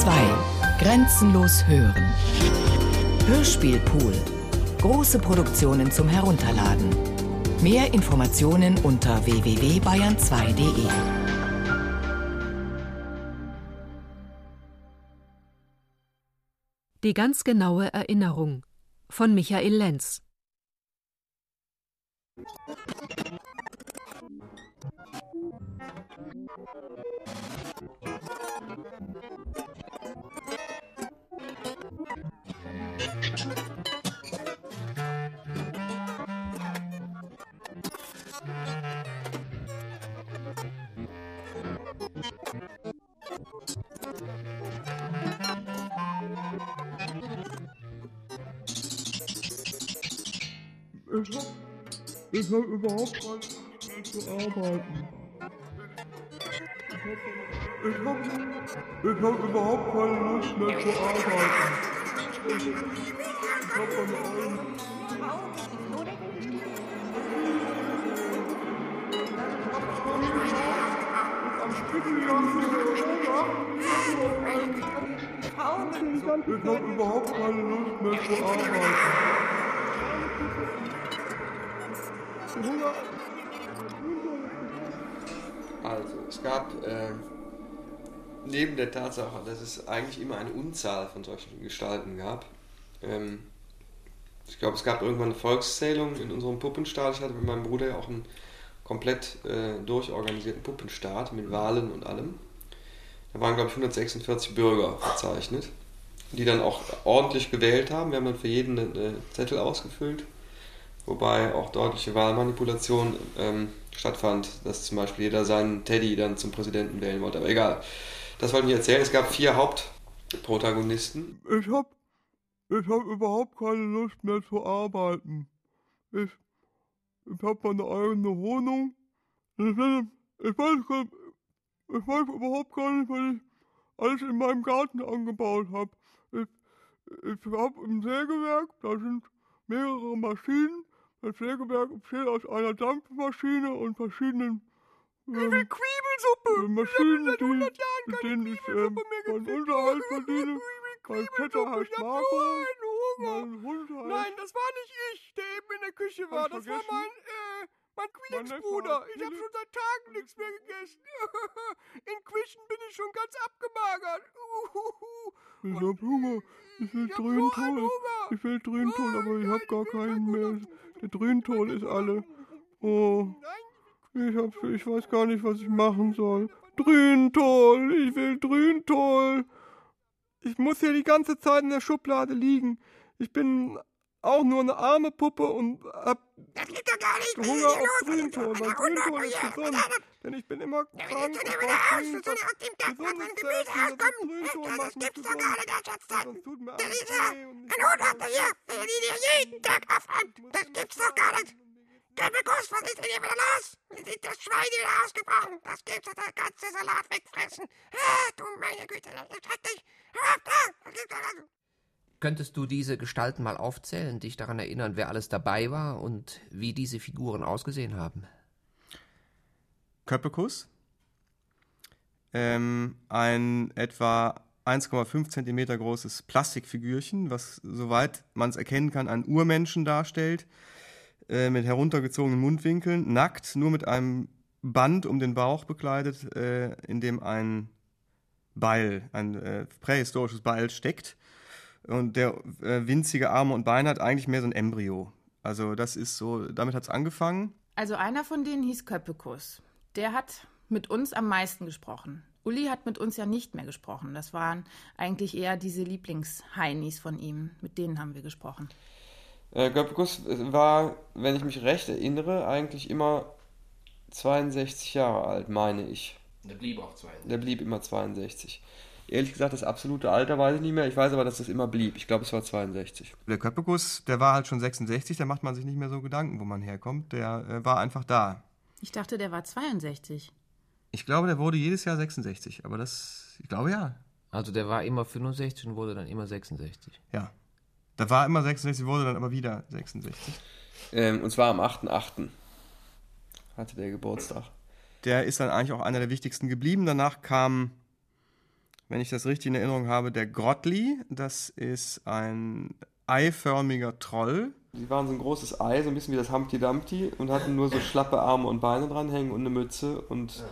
2. Grenzenlos hören. Hörspielpool. Große Produktionen zum Herunterladen. Mehr Informationen unter www.bayern2.de. Die ganz genaue Erinnerung von Michael Lenz. Ich hab, ich hab überhaupt keine mehr zu arbeiten. Ich hab, ich hab überhaupt keine Lust mehr zu arbeiten. Ich, ich hab meine eigenen... Am Stück die ganze Ich hab überhaupt keine Lust mehr zu arbeiten. Also, es gab äh, neben der Tatsache, dass es eigentlich immer eine Unzahl von solchen Gestalten gab, ähm, ich glaube, es gab irgendwann eine Volkszählung in unserem Puppenstaat. Ich hatte mit meinem Bruder ja auch einen komplett äh, durchorganisierten Puppenstaat mit Wahlen und allem. Da waren, glaube ich, 146 Bürger verzeichnet, die dann auch ordentlich gewählt haben. Wir haben dann für jeden einen äh, Zettel ausgefüllt wobei auch deutliche Wahlmanipulation ähm, stattfand, dass zum Beispiel jeder seinen Teddy dann zum Präsidenten wählen wollte. Aber egal, das wollte ich erzählen. Es gab vier Hauptprotagonisten. Ich hab, ich hab überhaupt keine Lust mehr zu arbeiten. Ich, ich hab meine eigene Wohnung. Ich, ich, weiß, ich weiß überhaupt gar nicht, was ich alles in meinem Garten angebaut habe. Ich, ich habe im Sägewerk, da sind mehrere Maschinen. Das Sägewerk besteht aus einer Dampfmaschine und verschiedenen ähm, äh, Maschinen, die, mit denen ich ähm, meinen Unterhalt verdiene. Mein Vetter heißt Marco. Mein Hund heißt... Nein, das war nicht ich, der eben in der Küche war. Das war mein, äh, mein Quillingsbruder. Ich habe schon seit Tagen nichts mehr gegessen. In Quischen bin ich schon ganz abgemagert. Ich hab Hunger. Ich will Ich hab so Drüntol. Ich will Drüntol, aber ich hab gar keinen mehr. Der Drüntol ist alle. Oh, Nein, ich, hab, ich weiß gar nicht, was ich machen soll. Drüntol, ich will Drüntol. Ich muss hier die ganze Zeit in der Schublade liegen. Ich bin auch nur eine arme Puppe und hab das geht doch gar nicht. Hunger auf Grünton, weil Grünton ist gesund. Denn ich bin immer krank und brauche was Gesundes zu essen. Das Grünton macht mich gesund. Sonst tut mir alles weh Ein Hund hat er hier, der jeden Tag aufräumt. Das gibt's doch gar nicht. Köpelkuss, was ist denn hier wieder los? Sind das Schweine wieder ausgebrochen? Das gibt's doch der ganze Salat wegfressen. Ah, du meine Güte, das ist schrecklich. Hör auf da, das gibt's doch nicht. Könntest du diese Gestalten mal aufzählen, dich daran erinnern, wer alles dabei war und wie diese Figuren ausgesehen haben? Köppekus. Ähm, ein etwa 1,5 Zentimeter großes Plastikfigürchen, was, soweit man es erkennen kann, einen Urmenschen darstellt, äh, mit heruntergezogenen Mundwinkeln, nackt, nur mit einem Band um den Bauch bekleidet, äh, in dem ein Beil, ein äh, prähistorisches Beil steckt. Und der äh, winzige Arme und Beine hat eigentlich mehr so ein Embryo. Also das ist so, damit hat es angefangen. Also einer von denen hieß Köppekus. Der hat mit uns am meisten gesprochen. Uli hat mit uns ja nicht mehr gesprochen. Das waren eigentlich eher diese Lieblingsheinis von ihm. Mit denen haben wir gesprochen. Äh, Göpkus war, wenn ich mich recht erinnere, eigentlich immer 62 Jahre alt, meine ich. Der blieb auch zwei. Der blieb immer 62. Ehrlich gesagt, das absolute Alter weiß ich nicht mehr. Ich weiß aber, dass das immer blieb. Ich glaube, es war 62. Der Köppekus, der war halt schon 66, da macht man sich nicht mehr so Gedanken, wo man herkommt. Der äh, war einfach da. Ich dachte, der war 62. Ich glaube, der wurde jedes Jahr 66, aber das, ich glaube ja. Also der war immer 65 und wurde dann immer 66. Ja. Da war immer 66, wurde dann aber wieder 66. Ähm, und zwar am 8.8. hatte der Geburtstag. Der ist dann eigentlich auch einer der wichtigsten geblieben. Danach kam wenn ich das richtig in Erinnerung habe, der Grottli. Das ist ein eiförmiger Troll. Die waren so ein großes Ei, so ein bisschen wie das Humpty Dumpty und hatten nur so schlappe Arme und Beine dranhängen und eine Mütze. Und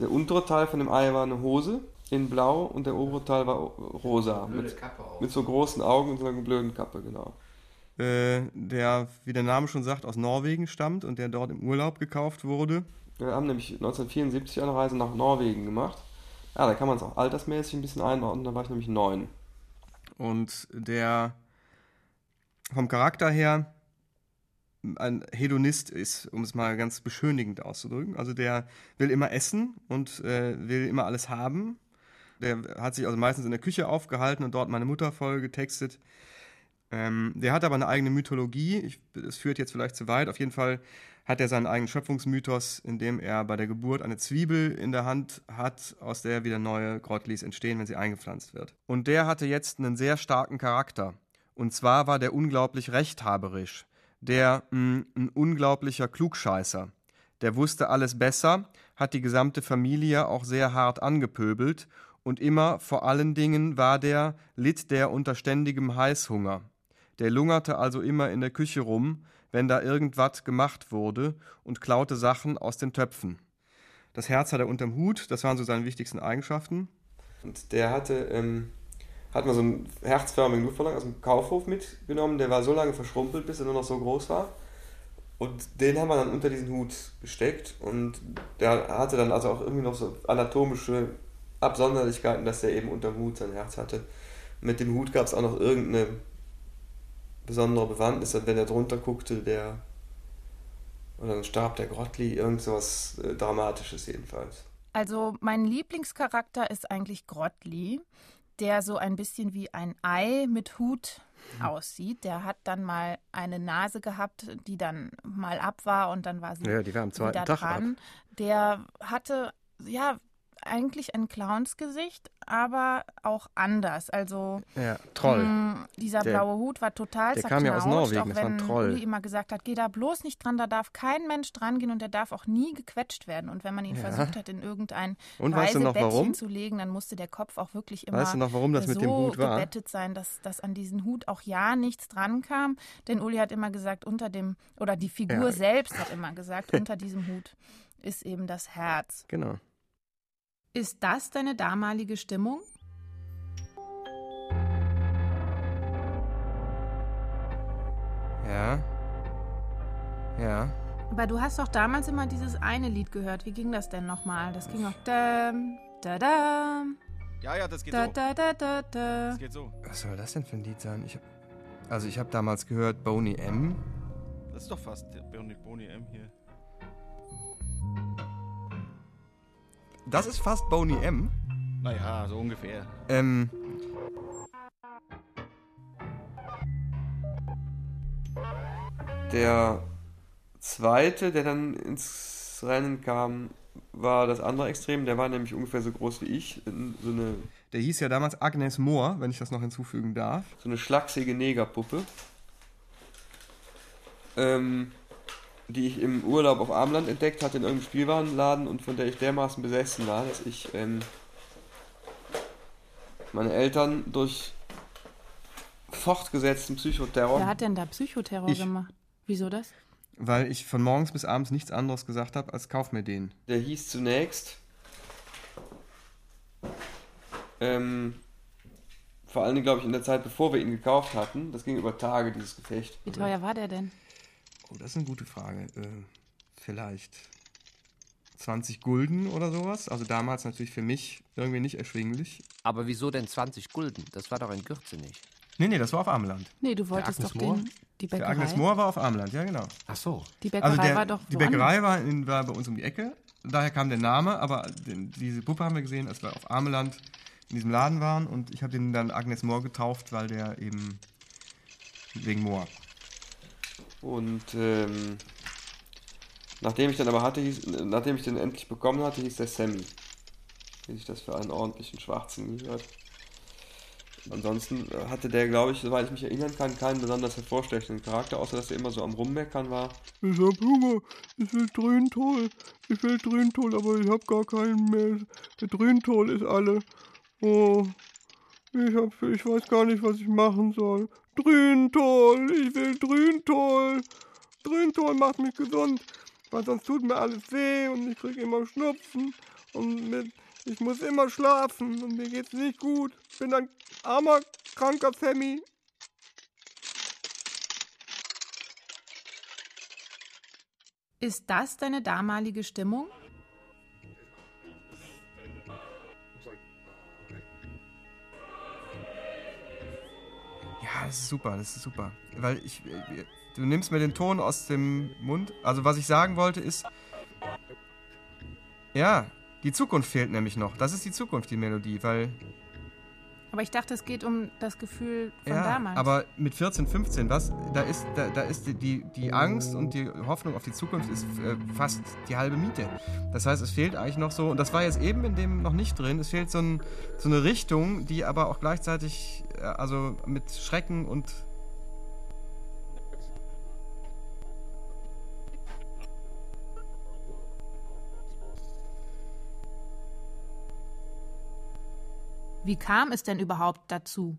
der untere Teil von dem Ei war eine Hose in blau und der obere Teil war rosa. Mit, mit so großen Augen und so einer blöden Kappe, genau. Äh, der, wie der Name schon sagt, aus Norwegen stammt und der dort im Urlaub gekauft wurde. Wir haben nämlich 1974 eine Reise nach Norwegen gemacht. Ja, da kann man es auch altersmäßig ein bisschen einordnen, da war ich nämlich neun. Und der vom Charakter her ein Hedonist ist, um es mal ganz beschönigend auszudrücken. Also der will immer essen und äh, will immer alles haben. Der hat sich also meistens in der Küche aufgehalten und dort meine Mutter voll getextet. Ähm, der hat aber eine eigene Mythologie. Ich, das führt jetzt vielleicht zu weit. Auf jeden Fall hat er seinen eigenen Schöpfungsmythos, in dem er bei der Geburt eine Zwiebel in der Hand hat, aus der wieder neue Grottlis entstehen, wenn sie eingepflanzt wird. Und der hatte jetzt einen sehr starken Charakter. Und zwar war der unglaublich rechthaberisch. Der mh, ein unglaublicher Klugscheißer. Der wusste alles besser, hat die gesamte Familie auch sehr hart angepöbelt und immer vor allen Dingen war der, litt der unter ständigem Heißhunger. Der lungerte also immer in der Küche rum, wenn da irgendwas gemacht wurde und klaute Sachen aus den Töpfen. Das Herz hat er unterm Hut, das waren so seine wichtigsten Eigenschaften. Und der hatte, ähm, hat mal so einen herzförmigen Luftballon aus dem Kaufhof mitgenommen, der war so lange verschrumpelt, bis er nur noch so groß war. Und den haben wir dann unter diesen Hut gesteckt und der hatte dann also auch irgendwie noch so anatomische Absonderlichkeiten, dass der eben unterm Hut sein Herz hatte. Mit dem Hut gab es auch noch irgendeine besondere Bewandtnis, und wenn er drunter guckte, der oder dann starb der Grottli, irgend sowas äh, Dramatisches jedenfalls. Also mein Lieblingscharakter ist eigentlich Grottli, der so ein bisschen wie ein Ei mit Hut aussieht. Der hat dann mal eine Nase gehabt, die dann mal ab war und dann war sie Ja, die war am zweiten wieder Tag dran. Der hatte ja eigentlich ein Clownsgesicht, aber auch anders. Also Ja, Troll. mh, dieser Der- blaue Hut war total der kam ja aus zerknautscht, Norwegen, auch das war ein wenn Troll. Uli immer gesagt hat, geh da bloß nicht dran, da darf kein Mensch dran gehen und der darf auch nie gequetscht werden. Und wenn man ihn Ja. versucht hat, in irgendein Und weißt du noch, warum? zu legen, dann musste der Kopf auch wirklich immer Weißt du noch, warum das so mit dem Hut war? gebettet sein, dass, dass an diesen Hut auch ja nichts dran kam. Denn Uli hat immer gesagt, unter dem, oder die Figur Ja. selbst hat immer gesagt, unter diesem Hut ist eben das Herz. Genau. Ist das deine damalige Stimmung? Ja. Ja. Aber du hast doch damals immer dieses eine Lied gehört. Wie ging das denn nochmal? Das ging auch dam, da, dam, Ja, ja, das geht da, so. da, da, da, da. Das geht so. Was soll das denn für ein Lied sein? Ich hab, also ich habe damals gehört Boney M. Das ist doch fast der Boni, Boni M hier. Das ist fast Boney M. Naja, so ungefähr. Ähm. Der zweite, der dann ins Rennen kam, war das andere Extrem. Der war nämlich ungefähr so groß wie ich. So eine, Der hieß ja damals Agnes Moore, wenn ich das noch hinzufügen darf. so eine schlachsige Negerpuppe. Ähm, die ich im Urlaub auf Armland entdeckt hatte in irgendeinem Spielwarenladen und von der ich dermaßen besessen war, dass ich ähm, meine Eltern durch fortgesetzten Psychoterror Wer hat denn da Psychoterror Ich. gemacht? Wieso das? Weil ich von morgens bis abends nichts anderes gesagt habe, als kauf mir den. Der hieß zunächst. Ähm, vor allen Dingen, glaube ich, in der Zeit, bevor wir ihn gekauft hatten. Das ging über Tage, dieses Gefecht. Wie teuer war der denn? Oh, das ist eine gute Frage. Äh, vielleicht 20 Gulden oder sowas. Also damals natürlich für mich irgendwie nicht erschwinglich. Aber wieso denn 20 Gulden? Das war doch in Kürze nicht. Nee, nee, das war auf Armland. Nee, du wolltest Agnes doch Moore? den, die Der Bäckerei. Agnes Moore war auf Armland, ja genau. Ach so. Die Bäckerei Also der, war doch die. Bäckerei war, in, war bei uns um die Ecke. Daher kam der Name, aber den, diese Puppe haben wir gesehen, als wir auf Armeland in diesem Laden waren. Und ich habe den dann Agnes Moore getauft, weil der eben wegen Moore. Und ähm, nachdem ich dann aber hatte, hieß, nachdem ich den endlich bekommen hatte, hieß der Sammy. Wie sich das für einen ordentlichen Schwarzen gehört. Ansonsten hatte der, glaube ich, soweit ich mich erinnern kann, keinen besonders hervorstechenden Charakter, außer dass er immer so am Rummeckern war. Ich hab Hunger, ich will Dröhntoll, ich will Dröhntoll, aber ich hab gar keinen mehr. Der Dröhntoll ist alle. Oh, ich, hab, ich weiß gar nicht, was ich machen soll. Drüntol, ich will Drüntol. Drüntol macht mich gesund, weil sonst tut mir alles weh und ich krieg immer Schnupfen und mit, ich muss immer schlafen und mir geht's nicht gut. Ich bin ein armer, kranker Sammy. Ist das deine damalige Stimmung? Das ist super, das ist super. Weil ich. äh, Du nimmst mir den Ton aus dem Mund. Also, was ich sagen wollte, ist. Ja, die Zukunft fehlt nämlich noch. Das ist die Zukunft, die Melodie, weil. Aber ich dachte, es geht um das Gefühl von ja, damals. aber mit 14, 15, was? Da ist, da, da ist die, die, die Angst und die Hoffnung auf die Zukunft ist äh, fast die halbe Miete. Das heißt, es fehlt eigentlich noch so, und das war jetzt eben in dem noch nicht drin, es fehlt so, ein, so eine Richtung, die aber auch gleichzeitig, äh, also mit Schrecken und Wie kam es denn überhaupt dazu?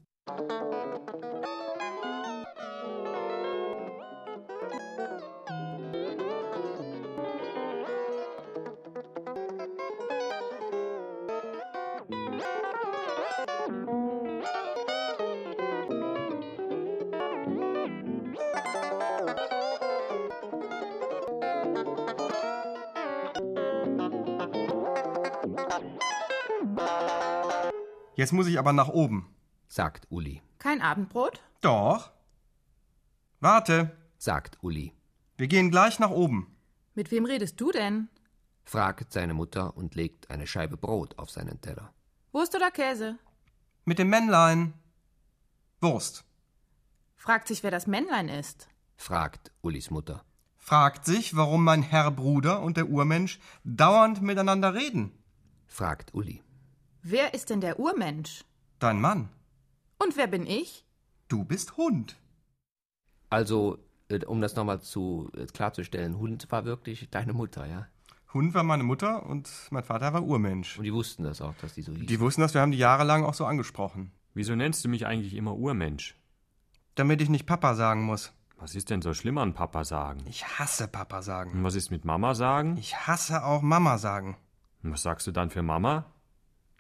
Jetzt muss ich aber nach oben. sagt Uli. Kein Abendbrot? Doch. Warte, sagt Uli. wir gehen gleich nach oben. Mit wem redest du denn? fragt seine Mutter und legt eine Scheibe Brot auf seinen Teller. Wurst oder Käse? Mit dem Männlein. Wurst. Fragt sich, wer das Männlein ist. fragt Ulis Mutter. Fragt sich, warum mein Herr Bruder und der Urmensch dauernd miteinander reden. fragt Uli. Wer ist denn der Urmensch? Dein Mann. Und wer bin ich? Du bist Hund. Also, äh, um das nochmal zu äh, klarzustellen, Hund war wirklich deine Mutter, ja? Hund war meine Mutter und mein Vater war Urmensch. Und die wussten das auch, dass die so hieß. Die wussten das, wir haben die jahrelang auch so angesprochen. Wieso nennst du mich eigentlich immer Urmensch? Damit ich nicht Papa sagen muss. Was ist denn so schlimm an Papa sagen? Ich hasse Papa sagen. Und was ist mit Mama sagen? Ich hasse auch Mama sagen. Und was sagst du dann für Mama?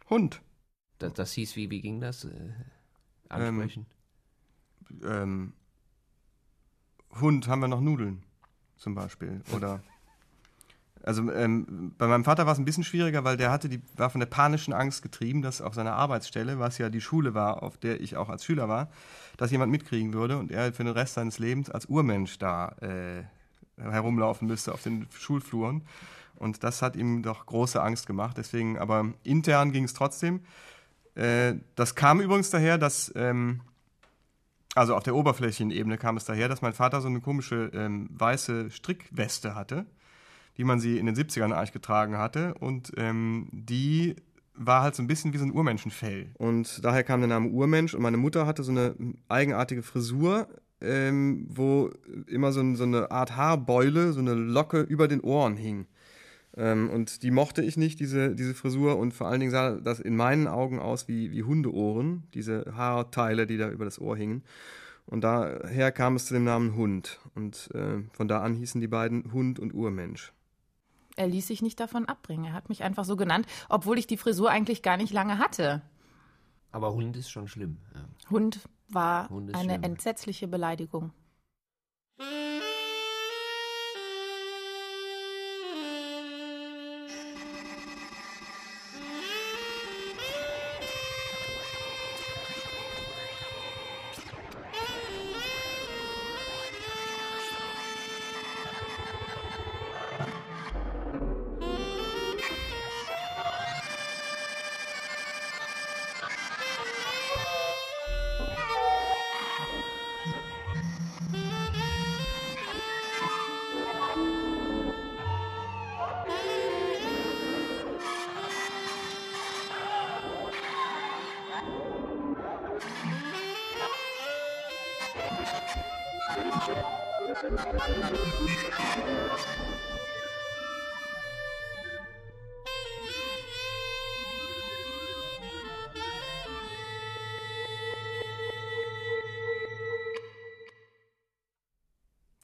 Hund. Das, das hieß, wie, wie ging das? Äh, ansprechen? Ähm, Hund haben wir noch Nudeln, zum Beispiel. Oder. Also ähm, bei meinem Vater war es ein bisschen schwieriger, weil der hatte die, war von der panischen Angst getrieben, dass auf seiner Arbeitsstelle, was ja die Schule war, auf der ich auch als Schüler war, dass jemand mitkriegen würde und er für den Rest seines Lebens als Urmensch da äh, herumlaufen müsste auf den Schulfluren. Und das hat ihm doch große Angst gemacht. Deswegen, aber intern ging es trotzdem. Äh, das kam übrigens daher, dass, ähm, also auf der oberflächlichen Ebene kam es daher, dass mein Vater so eine komische ähm, weiße Strickweste hatte, wie man sie in den 70ern eigentlich getragen hatte. Und ähm, die war halt so ein bisschen wie so ein Urmenschenfell. Und daher kam der Name Urmensch. Und meine Mutter hatte so eine eigenartige Frisur, ähm, wo immer so, so eine Art Haarbeule, so eine Locke über den Ohren hing. Ähm, und die mochte ich nicht, diese, diese Frisur. Und vor allen Dingen sah das in meinen Augen aus wie, wie Hundeohren, diese Haarteile, die da über das Ohr hingen. Und daher kam es zu dem Namen Hund. Und äh, von da an hießen die beiden Hund und Urmensch. Er ließ sich nicht davon abbringen. Er hat mich einfach so genannt, obwohl ich die Frisur eigentlich gar nicht lange hatte. Aber Hund ist schon schlimm. Ja. Hund war Hund eine schlimm. entsetzliche Beleidigung.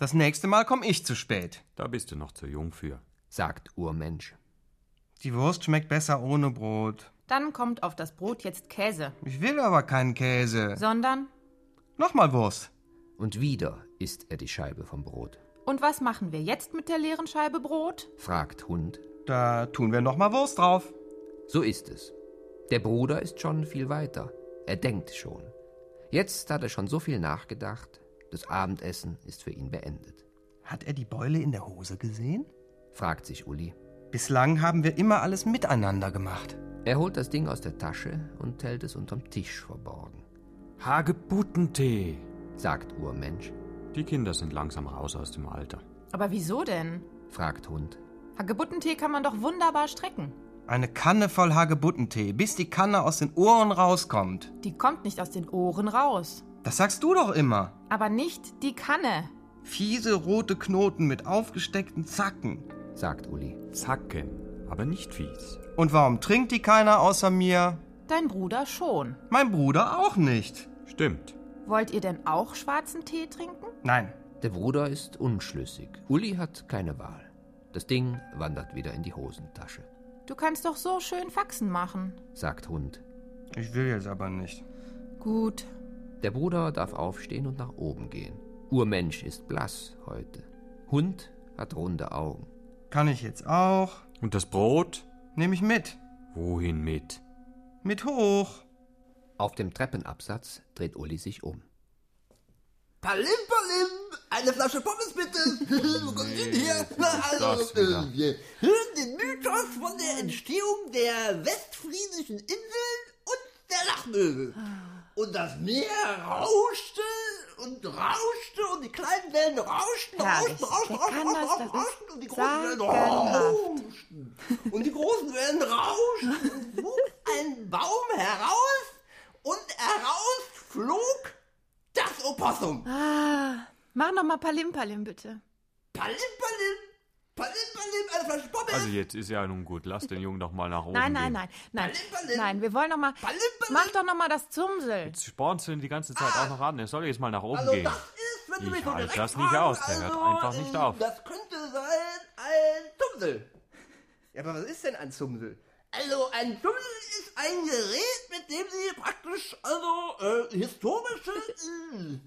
Das nächste Mal komme ich zu spät. Da bist du noch zu jung für. sagt Urmensch. Die Wurst schmeckt besser ohne Brot. Dann kommt auf das Brot jetzt Käse, Ich will aber keinen Käse. sondern Nochmal Wurst. Und wieder isst er die Scheibe vom Brot. und was machen wir jetzt mit der leeren Scheibe Brot? Fragt Hund. Da tun wir nochmal Wurst drauf. So ist es. Der Bruder ist schon viel weiter. Er denkt schon. Jetzt hat er schon so viel nachgedacht. Das Abendessen ist für ihn beendet. Hat er die Beule in der Hose gesehen? Fragt sich Uli. Bislang haben wir immer alles miteinander gemacht. Er holt das Ding aus der Tasche und hält es unterm Tisch verborgen. Hagebuttentee. Sagt Urmensch. Die Kinder sind langsam raus aus dem Alter. Aber wieso denn? Fragt Hund. Hagebuttentee kann man doch wunderbar strecken. Eine Kanne voll Hagebuttentee, bis die Kanne aus den Ohren rauskommt. Die kommt nicht aus den Ohren raus. Das sagst du doch immer. Aber nicht die Kanne. Fiese rote Knoten mit aufgesteckten Zacken. Sagt Uli. Zacken, aber nicht fies. Und warum trinkt die keiner außer mir? Dein Bruder schon. Mein Bruder auch nicht. Stimmt. Wollt ihr denn auch schwarzen Tee trinken? Nein. Der Bruder ist unschlüssig. Uli hat keine Wahl. Das Ding wandert wieder in die Hosentasche. Du kannst doch so schön Faxen machen. Sagt Hund. Ich will jetzt aber nicht. Gut. Der Bruder darf aufstehen und nach oben gehen. Urmensch ist blass heute. Hund hat runde Augen. Kann ich jetzt auch? Und das Brot? Nehme ich mit. Wohin mit? Mit hoch. Auf dem Treppenabsatz dreht Uli sich um. Palim, Palim, eine Flasche Pommes bitte. Wo kommt denn her? ist also, wir hören den Mythos von der Entstehung der westfriesischen Inseln und der Lachmöwe. Und das Meer rauschte und rauschte und die kleinen Wellen rauschten, Herrlich. rauschten, rauschten, rauschten, rauschten, rauschten ist und die großen Wellen rauschten. Und die großen Wellen rauschten und wuchs ein Baum heraus und heraus flog das Opossum. Ah, mach noch mal Palim Palim bitte. Palim, Palim, Palim, Palim, eine Flasche Pommes. Also jetzt ist ja nun gut. Lass den Jungen doch mal nach oben Nein, gehen. nein, nein, nein. Palim. Nein, wir wollen noch mal. Mach doch noch mal das Zumsel. Jetzt spornst du ihn die ganze Zeit auch noch an. Er soll jetzt mal nach oben Also gehen. das ist, wenn du Ich mich so halte direkt das nicht aus, der hört also, einfach nicht auf. Das könnte sein ein Tumsel. Ja, aber was ist denn ein Zumsel? Also ein Tumsel ist ein Gerät, mit dem sie praktisch, also äh, historische, äh,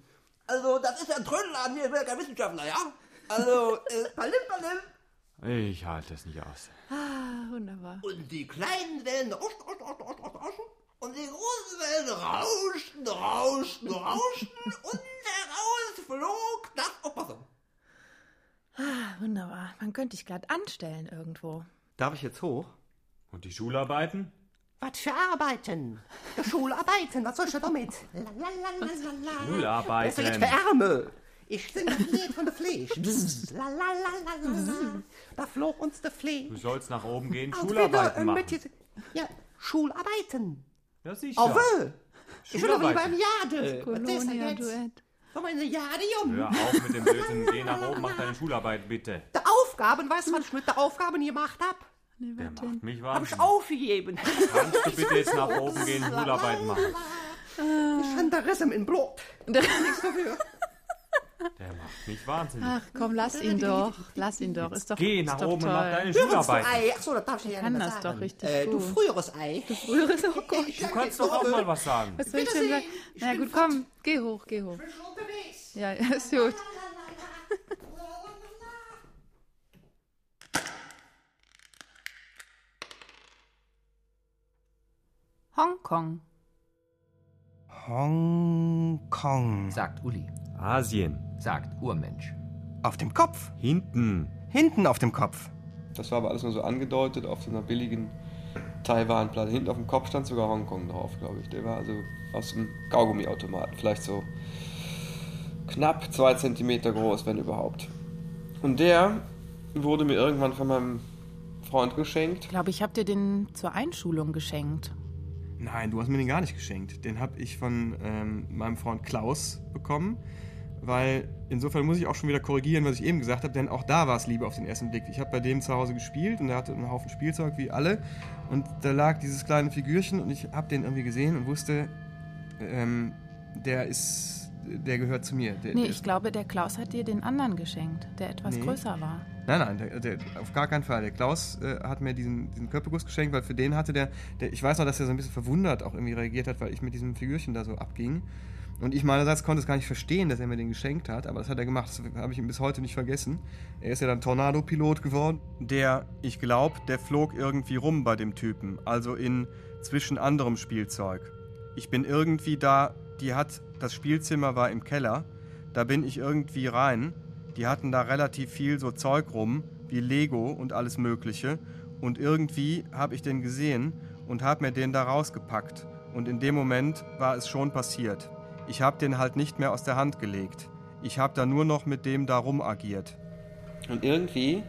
also das ist ja ein Trödelladen hier, ich bin ja kein Wissenschaftler, ja? Also, äh, Palim, Palim. Ich halte es nicht aus. Ah, wunderbar. Und die kleinen Wellen rauschten, rauschten, rauschten, rauschten, rauschten. Und die großen Wellen rauschten, rauschten, rauschten. und heraus flog das Opossum. Ah, wunderbar. Man könnte dich glatt anstellen irgendwo. Darf ich jetzt hoch? Und die Schularbeiten? Was für Arbeiten? Schularbeiten, was soll ich damit? Schularbeiten. Ärmel. Ich singe das Lied von der Fleisch. La, la, la, la, la, la. Da flog uns der Fleisch. Du sollst nach oben gehen, Und Schularbeiten wieder, äh, machen. mit Ja, Schularbeiten. Ja, sicher. Auf will. Ich will doch lieber im Schularbeiten. Jade. Was ist denn jetzt? Kolonia-Duett. Sollen wir in die Jade? Hör auf mit dem Blödsinn. Geh nach oben, mach deine Schularbeit bitte. Die Aufgaben, weißt du, was ich mit der Aufgaben gemacht hab? Der macht mich Hab ich aufgegeben. Kannst du bitte jetzt nach oben gehen, Schularbeiten machen? Ich Riss im Blut. Nichts dafür. Der macht mich wahnsinnig. Ach komm, lass ihn doch. Lass ihn doch. Ist doch, Geh ist nach doch oben und toll. mach deine Früheres Schularbeiten. Ei. Achso, das darf ich ja Ich nicht kann das sagen. doch richtig äh, Du gut. früheres Ei. Früheres, oh Gott. Du kannst doch auch mal was sagen. Was soll ich denn sagen? Na gut, komm, geh hoch, geh hoch. Ich bin schon unterwegs. Ja, ja, ist gut. Hongkong. Hongkong. Sagt Uli. Asien. Sagt Urmensch. Auf dem Kopf. Hinten. Hinten auf dem Kopf. Das war aber alles nur so angedeutet auf so einer billigen Taiwan-Platte. Hinten auf dem Kopf stand sogar Hongkong drauf, glaube ich. Der war also aus dem Kaugummiautomaten. Vielleicht so knapp zwei Zentimeter groß, wenn überhaupt. Und der wurde mir irgendwann von meinem Freund geschenkt. Ich glaube, ich habe dir den zur Einschulung geschenkt. Nein, du hast mir den gar nicht geschenkt. Den habe ich von ähm, meinem Freund Klaus bekommen. Weil insofern muss ich auch schon wieder korrigieren, was ich eben gesagt habe, denn auch da war es Liebe auf den ersten Blick. Ich habe bei dem zu Hause gespielt und er hatte einen Haufen Spielzeug wie alle. Und da lag dieses kleine Figürchen und ich habe den irgendwie gesehen und wusste, ähm, der ist der gehört zu mir. Der, Nee, der ich glaube, der Klaus hat dir den anderen geschenkt, der etwas Nee. größer war. Nein, nein, der, der, auf gar keinen Fall. Der Klaus äh, hat mir diesen, diesen Köppeguss geschenkt, weil für den hatte der, der, ich weiß noch, dass er so ein bisschen verwundert auch irgendwie reagiert hat, weil ich mit diesem Figürchen da so abging. Und ich meinerseits konnte es gar nicht verstehen, dass er mir den geschenkt hat, aber das hat er gemacht, das habe ich ihm bis heute nicht vergessen. Er ist ja dann Tornado-Pilot geworden. Der, ich glaube, der flog irgendwie rum bei dem Typen, also in zwischen anderem Spielzeug. Ich bin irgendwie da, die hat, das Spielzimmer war im Keller, da bin ich irgendwie rein. Die hatten da relativ viel so Zeug rum, wie Lego und alles Mögliche. Und irgendwie habe ich den gesehen und habe mir den da rausgepackt. Und in dem Moment war es schon passiert. Ich habe den halt nicht mehr aus der Hand gelegt. Ich habe da nur noch mit dem da rum agiert. Und irgendwie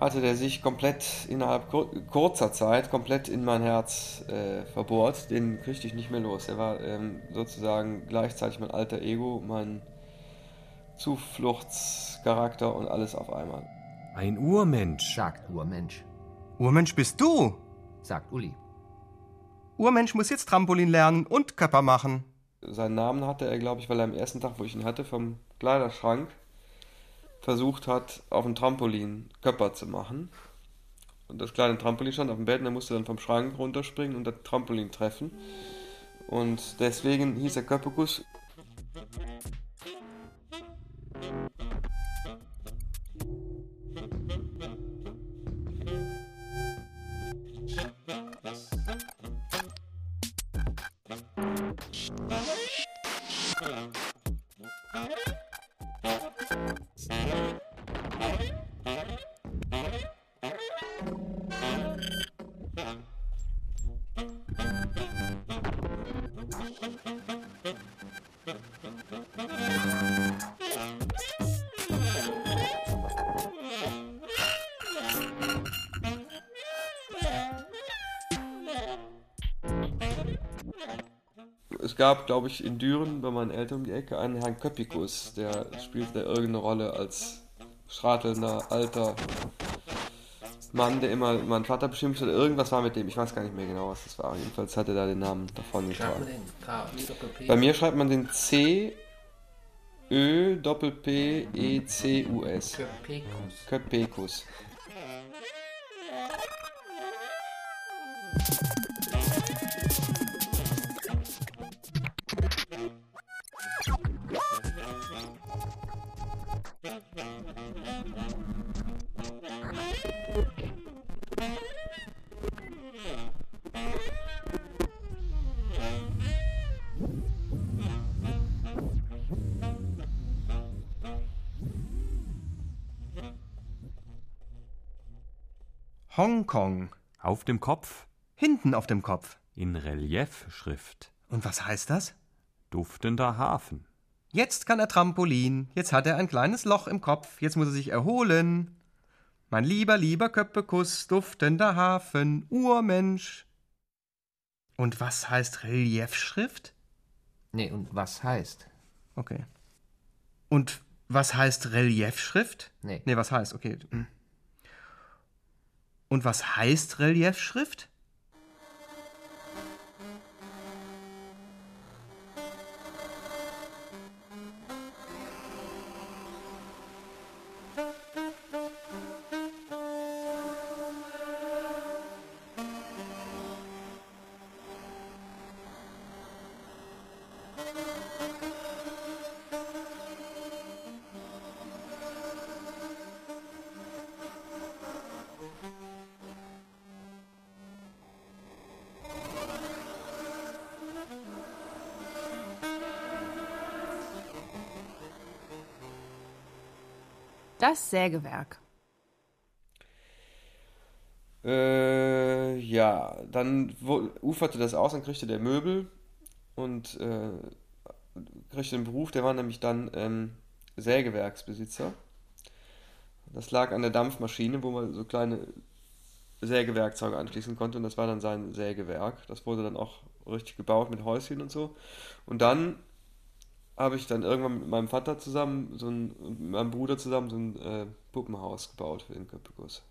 hatte der sich komplett innerhalb kur kurzer Zeit komplett in mein Herz äh, verbohrt. Den kriegte ich nicht mehr los. Er war ähm, sozusagen gleichzeitig mein alter Ego, mein Zufluchtscharakter und alles auf einmal. Ein Urmensch. Sagt Urmensch. Urmensch bist du! Sagt Uli. Urmensch muss jetzt Trampolin lernen und Körper machen. Seinen Namen hatte er, glaube ich, weil er am ersten Tag, wo ich ihn hatte, vom Kleiderschrank versucht hat, auf dem Trampolin Köpper zu machen. Und das kleine Trampolin stand auf dem Bett und er musste dann vom Schrank runterspringen und das Trampolin treffen. Und deswegen hieß er Köppeguss. Gab, glaube ich, in Düren bei meinen Eltern um die Ecke einen Herrn Köppikus, der spielte irgendeine Rolle als stratelnder, alter Mann, der immer meinen Vater beschimpft hat. Irgendwas war mit dem, ich weiß gar nicht mehr genau, was das war. Jedenfalls hat er da den Namen davon getragen. Bei mir schreibt man den C Ö Doppel P E C U S. Köpekus. Köpekus. Hongkong. Auf dem Kopf. Hinten auf dem Kopf. In Reliefschrift. Und was heißt das? Duftender Hafen. Jetzt kann er Trampolin. Jetzt hat er ein kleines Loch im Kopf. Jetzt muss er sich erholen. Mein lieber, lieber Köppekus, duftender Hafen, Urmensch. Und was heißt Reliefschrift? Nee, und was heißt? Okay. Und was heißt Reliefschrift? Nee. Nee, was heißt? Okay. Und was heißt Reliefschrift? Das Sägewerk. Äh, ja, dann uferte das aus, dann kriegte der Möbel und äh, kriegte einen Beruf, der war nämlich dann ähm, Sägewerksbesitzer. Das lag an der Dampfmaschine, wo man so kleine Sägewerkzeuge anschließen konnte und das war dann sein Sägewerk. Das wurde dann auch richtig gebaut mit Häuschen und so. Und dann habe ich dann irgendwann mit meinem Vater zusammen, so ein, mit meinem Bruder zusammen so ein äh, Puppenhaus gebaut für den Köppikus.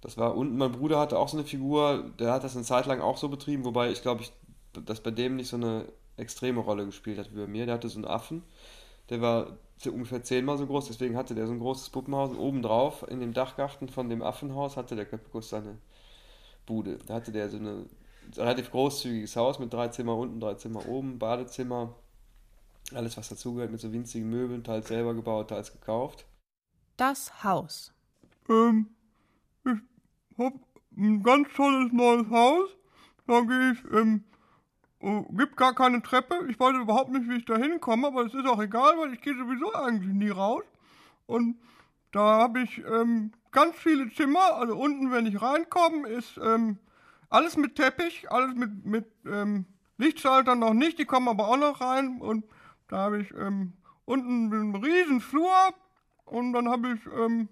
Das war unten, mein Bruder hatte auch so eine Figur, der hat das eine Zeit lang auch so betrieben, wobei ich glaube, ich das bei dem nicht so eine extreme Rolle gespielt hat wie bei mir. Der hatte so einen Affen, der war ungefähr zehnmal so groß, deswegen hatte der so ein großes Puppenhaus. Und obendrauf, in dem Dachgarten von dem Affenhaus, hatte der Köppekus seine Bude. Da hatte der so eine relativ großzügiges Haus mit drei Zimmer unten, drei Zimmer oben, Badezimmer, alles was dazugehört, mit so winzigen Möbeln, teils selber gebaut, teils gekauft. Das Haus. Ähm, ich hab ein ganz tolles neues Haus. Da gehe ich, ähm, oh, gibt gar keine Treppe. Ich weiß überhaupt nicht, wie ich da hinkomme, aber es ist auch egal, weil ich gehe sowieso eigentlich nie raus. Und da habe ich ähm, ganz viele Zimmer. Also unten, wenn ich reinkomme, ist ähm, alles mit Teppich, alles mit, mit ähm, Lichtschaltern noch nicht. Die kommen aber auch noch rein. Und da habe ich ähm, unten einen riesen Flur. Und dann habe ich, ähm,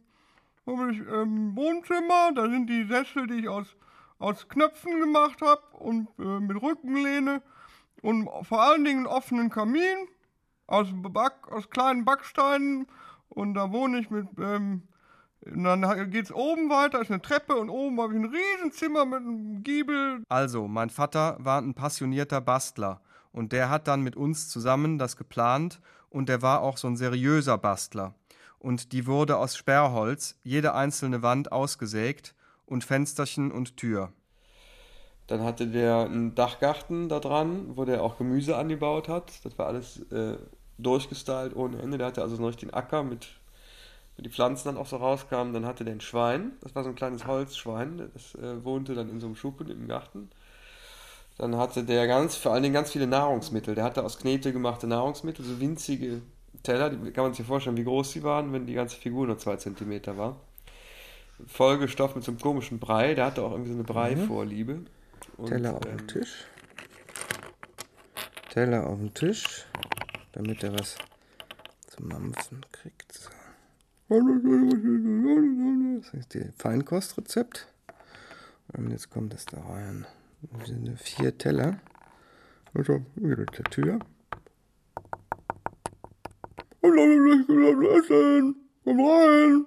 hab ich ähm, Wohnzimmer. Da sind die Sessel, die ich aus, aus Knöpfen gemacht habe und äh, mit Rückenlehne. Und vor allen Dingen einen offenen Kamin aus, Back, aus kleinen Backsteinen. Und da wohne ich mit, ähm, und dann geht's oben weiter, ist eine Treppe und oben habe ich ein Riesenzimmer mit einem Giebel. Also, mein Vater war ein passionierter Bastler und der hat dann mit uns zusammen das geplant und der war auch so ein seriöser Bastler. Und die wurde aus Sperrholz, jede einzelne Wand ausgesägt und Fensterchen und Tür. Dann hatte der einen Dachgarten da dran, wo der auch Gemüse angebaut hat. Das war alles äh, durchgestylt ohne Ende. Der hatte also so einen richtigen Acker mit wo die Pflanzen dann auch so rauskamen, dann hatte der ein Schwein, das war so ein kleines Holzschwein, das äh, wohnte dann in so einem Schuppen im Garten. Dann hatte der ganz, vor allen Dingen ganz viele Nahrungsmittel. Der hatte aus Knete gemachte Nahrungsmittel, so winzige Teller, die kann man sich vorstellen, wie groß die waren, wenn die ganze Figur nur zwei Zentimeter war. Vollgestopft mit so einem komischen Brei, der hatte auch irgendwie so eine Breivorliebe. Und, Teller auf ähm, den Tisch. Teller auf den Tisch, damit er was zum Mampfen kriegt. So. Das ist die Feinkostrezept. Und jetzt kommt es da rein. Vier Teller. Also, wieder zur Tür. Und dann ich gesagt, essen. Komm rein.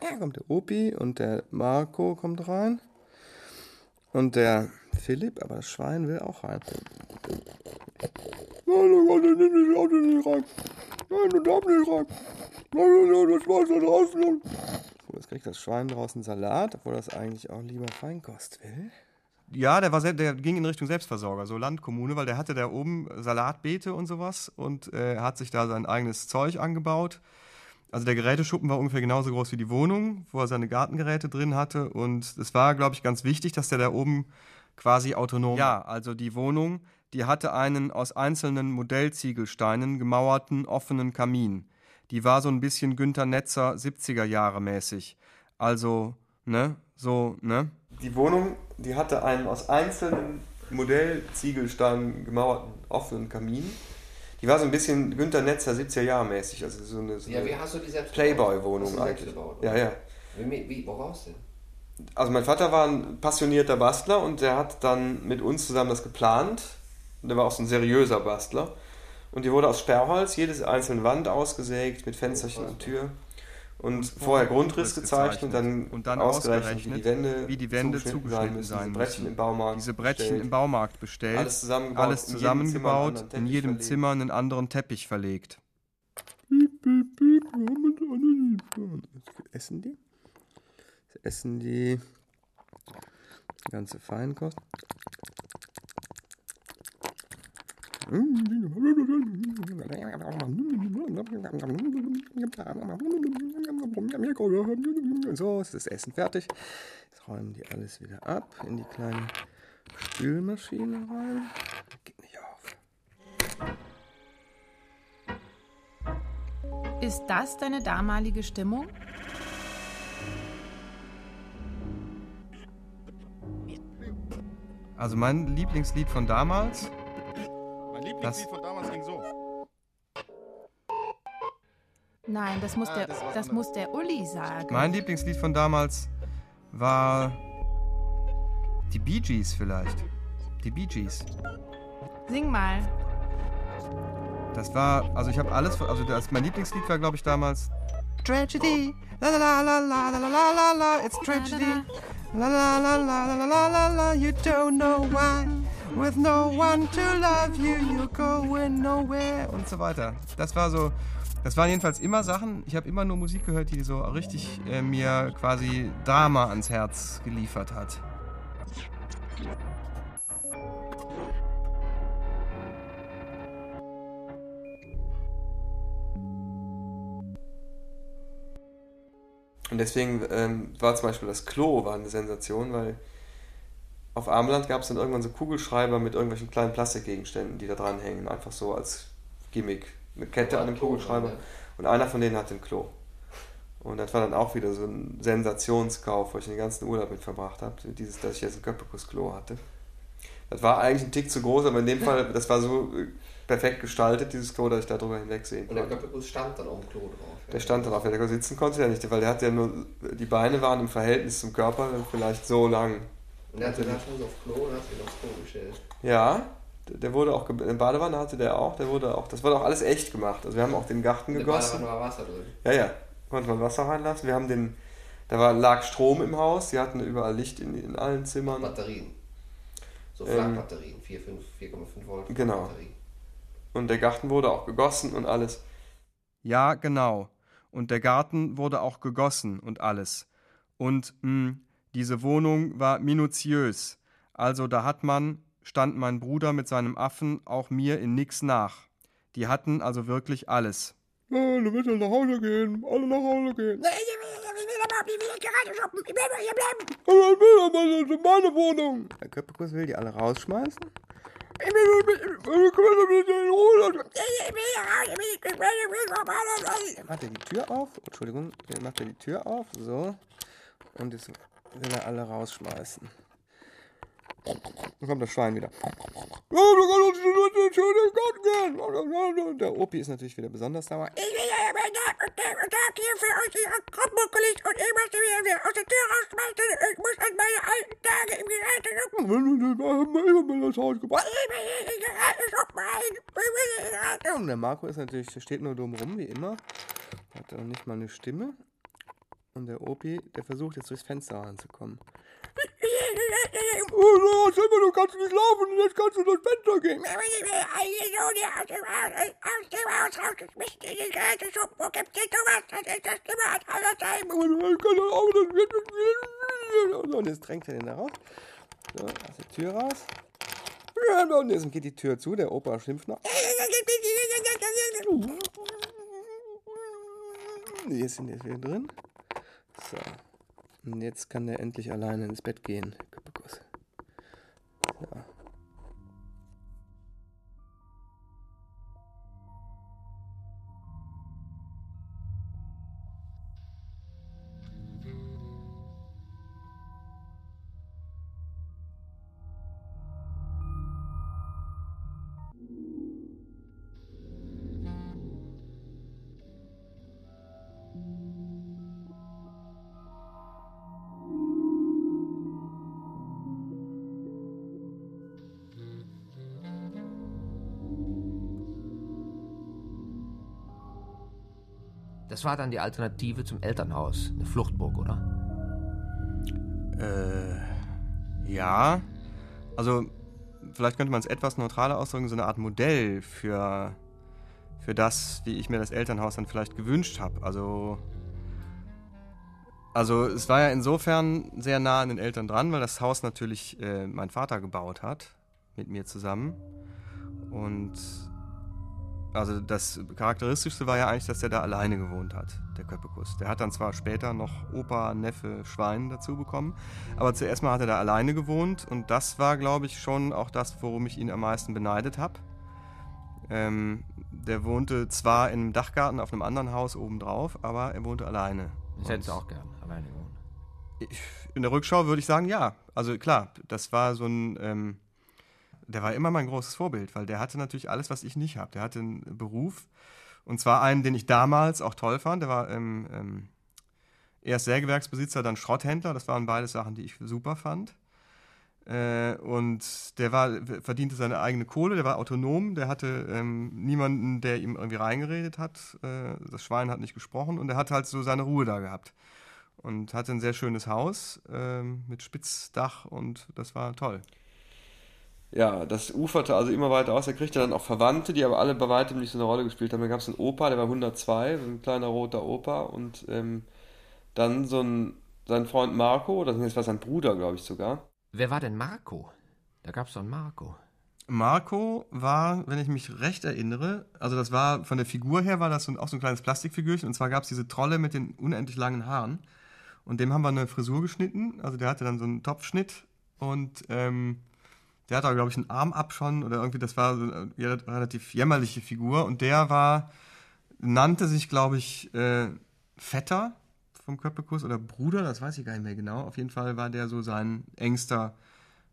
Da kommt der Opi und der Marco kommt rein. Und der Philipp, aber das Schwein will auch rein. Nein, du kannst nicht, nicht, auch nicht rein. Nein, du darfst nicht rein. Nein, nein, das war's da draußen. So, jetzt kriegt das Schwein draußen Salat, obwohl das eigentlich auch lieber Feinkost will. Ja, der, war sehr, der ging in Richtung Selbstversorger, so Landkommune, weil der hatte da oben Salatbeete und sowas und äh, hat sich da sein eigenes Zeug angebaut. Also der Geräteschuppen war ungefähr genauso groß wie die Wohnung, wo er seine Gartengeräte drin hatte. Und es war, glaube ich, ganz wichtig, dass der da oben quasi autonom. Ja, also die Wohnung, die hatte einen aus einzelnen Modellziegelsteinen gemauerten offenen Kamin. Die war so ein bisschen Günter Netzer 70er Jahre mäßig. Also, ne, so, ne? Die Wohnung, die hatte einen aus einzelnen Modellziegelsteinen gemauerten offenen Kamin. Die war so ein bisschen Günter Netzer 70er Jahre mäßig, also so eine, so Ja, eine wie hast du die selbst Playboy-Wohnung eigentlich. gebaut, Ja, ja. Wie, wie, woraus denn? Also mein Vater war ein passionierter Bastler und der hat dann mit uns zusammen das geplant. Und der war auch so ein seriöser Bastler. Und die wurde aus Sperrholz, jede einzelne Wand ausgesägt mit Fensterchen und Tür. Und vorher Grundriss gezeichnet, dann, und dann ausgerechnet, wie die Wände, wie die Wände zugeschnitten zugeschnitten sein müssen, diese Brettchen im Baumarkt Diese Brettchen bestellt. im Baumarkt bestellt. Alles zusammengebaut, Alles in jedem Zimmer einen zusammengebaut, anderen in Teppich jedem verlegt. Zimmer einen anderen Teppich verlegt. Piep, piep, piep, wir haben uns alle lieb. Jetzt essen die? Jetzt essen die die ganze Feinkost. So, ist das Essen fertig. Jetzt räumen die alles wieder ab in die kleine Spülmaschine rein. Geht nicht auf. Ist das deine damalige Stimmung? Also mein Lieblingslied von damals. Lieblingslied von damals ging so. Nein, das muss, Ah, der, das das muss der Uli sagen. Mein Lieblingslied von damals war die Bee Gees vielleicht. Die Bee Gees. Sing mal. Das war, also ich habe alles, also das, mein Lieblingslied war glaube ich damals Tragedy, la la la la la la la la la, it's tragedy. La la la la la la la la, you don't know why. With no one to love you, you're going nowhere. Und so weiter. Das war so. Das waren jedenfalls immer Sachen. Ich habe immer nur Musik gehört, die so richtig äh, mir quasi Drama ans Herz geliefert hat. Und deswegen ähm, war zum Beispiel das Klo war eine Sensation, weil auf Armland gab es dann irgendwann so Kugelschreiber mit irgendwelchen kleinen Plastikgegenständen, die da dran hängen, einfach so als Gimmick. Eine Kette an dem Kugelschreiber. Und einer von denen hatte ein Klo. Und das war dann auch wieder so ein Sensationskauf, wo ich den ganzen Urlaub mit verbracht habe, dieses, dass ich jetzt ein Köppekus-Klo hatte. Das war eigentlich ein Tick zu groß, aber in dem Fall, das war so äh, perfekt gestaltet, dieses Klo, dass ich da drüber hinwegsehen Und der konnte. Köppekus stand dann auf dem Klo drauf. Der stand dann auf, der sitzen konnte er nicht, weil der hatte ja nur, die Beine waren im Verhältnis zum Körper vielleicht so lang. Und der hat sich dann schon so auf Klo und hat sich aufs Klo gestellt. Ja, der wurde auch, eine Badewanne hatte der auch, der wurde auch, das wurde auch alles echt gemacht. Also wir haben auch den Garten In gegossen. Badewanne war Wasser drin. Ja, ja, konnte man Wasser reinlassen. Wir haben den, da war, lag Strom im Haus, die hatten überall Licht in, in allen Zimmern. Batterien. So Ähm, Flakbatterien, 4, 5, 4,5 Volt Genau. Batterie. Und der Garten wurde auch gegossen und alles. Ja, genau. Und der Garten wurde auch gegossen und alles. Und mh, diese Wohnung war minutiös. Also da hat man, stand mein Bruder mit seinem Affen auch mir in nix nach. Die hatten also wirklich alles. Ja, du willst ja nach Hause gehen. Alle nach Hause gehen. Nee, ich will, ich will will gerade shoppen. Ich will hier bleiben. Aber ich will aber, das ist meine Wohnung. Der Köppekus will die alle rausschmeißen. Ich will, ich will, ich will, ich will. Ich will hier raus. Ich will, ich will, ich will auf alle Macht er die Tür auf? Entschuldigung, macht er die Tür auf, so. Und jetzt will er alle rausschmeißen. Dann kommt das Schwein wieder. Der Opi ist natürlich wieder besonders sauer. Ich will ja immer Tag hier für euch hier grobmuckelig und ich möchte mich wieder aus der Tür rausschmeißen. Ich muss an meine alten Tage im Geräteshop. Und der Marco ist natürlich, der steht nur dumm rum, wie immer. Hat auch nicht mal eine Stimme. Und der Opi, der versucht jetzt durchs Fenster ranzukommen. Oh, hast immer, du kannst nicht laufen und jetzt kannst du durchs Fenster gehen. Und jetzt drängt er den da raus. So, aus der Tür raus. Und jetzt geht die Tür zu, der Opa schimpft noch. Jetzt sind wir wieder drin. So. Und jetzt kann der endlich alleine ins Bett gehen. Köppekus. Das war dann die Alternative zum Elternhaus, eine Fluchtburg, oder? Äh, ja. Also, vielleicht könnte man es etwas neutraler ausdrücken, so eine Art Modell für, für das, wie ich mir das Elternhaus dann vielleicht gewünscht habe. Also, also, es war ja insofern sehr nah an den Eltern dran, weil das Haus natürlich äh, mein Vater gebaut hat, mit mir zusammen. Und also das Charakteristischste war ja eigentlich, dass er da alleine gewohnt hat, der Köppekus. Der hat dann zwar später noch Opa, Neffe, Schwein dazu bekommen, aber zuerst mal hat er da alleine gewohnt und das war, glaube ich, schon auch das, worum ich ihn am meisten beneidet habe. Ähm, der wohnte zwar in einem Dachgarten auf einem anderen Haus obendrauf, aber er wohnte alleine. Das hättest du auch gern, alleine wohnen. Ich- In der Rückschau würde ich sagen, ja. Also klar, das war so ein, ähm, der war immer mein großes Vorbild, weil der hatte natürlich alles, was ich nicht habe. Der hatte einen Beruf und zwar einen, den ich damals auch toll fand. Der war ähm, ähm, erst Sägewerksbesitzer, dann Schrotthändler. Das waren beide Sachen, die ich super fand. Äh, und der war, verdiente seine eigene Kohle, der war autonom, der hatte ähm, niemanden, der ihm irgendwie reingeredet hat. Äh, das Schwein hat nicht gesprochen und er hat halt so seine Ruhe da gehabt. und hatte ein sehr schönes Haus ähm, mit Spitzdach und das war toll. Ja, das uferte also immer weiter aus. Er kriegte dann auch Verwandte, die aber alle bei weitem nicht so eine Rolle gespielt haben. Da gab es einen Opa, der war 102, so ein kleiner roter Opa. Und ähm, dann so ein, sein Freund Marco, oder das war sein Bruder, glaube ich sogar. Wer war denn Marco? Da gab es doch einen Marco. Marco war, wenn ich mich recht erinnere, also das war von der Figur her war das so, auch so ein kleines Plastikfigürchen und zwar gab es diese Trolle mit den unendlich langen Haaren und dem haben wir eine Frisur geschnitten, also der hatte dann so einen Topfschnitt und ähm, der hatte, glaube ich, einen Arm ab schon oder irgendwie, das war so eine relativ jämmerliche Figur und der war, nannte sich, glaube ich, äh, Vetter vom Köppekus oder Bruder, das weiß ich gar nicht mehr genau. Auf jeden Fall war der so sein engster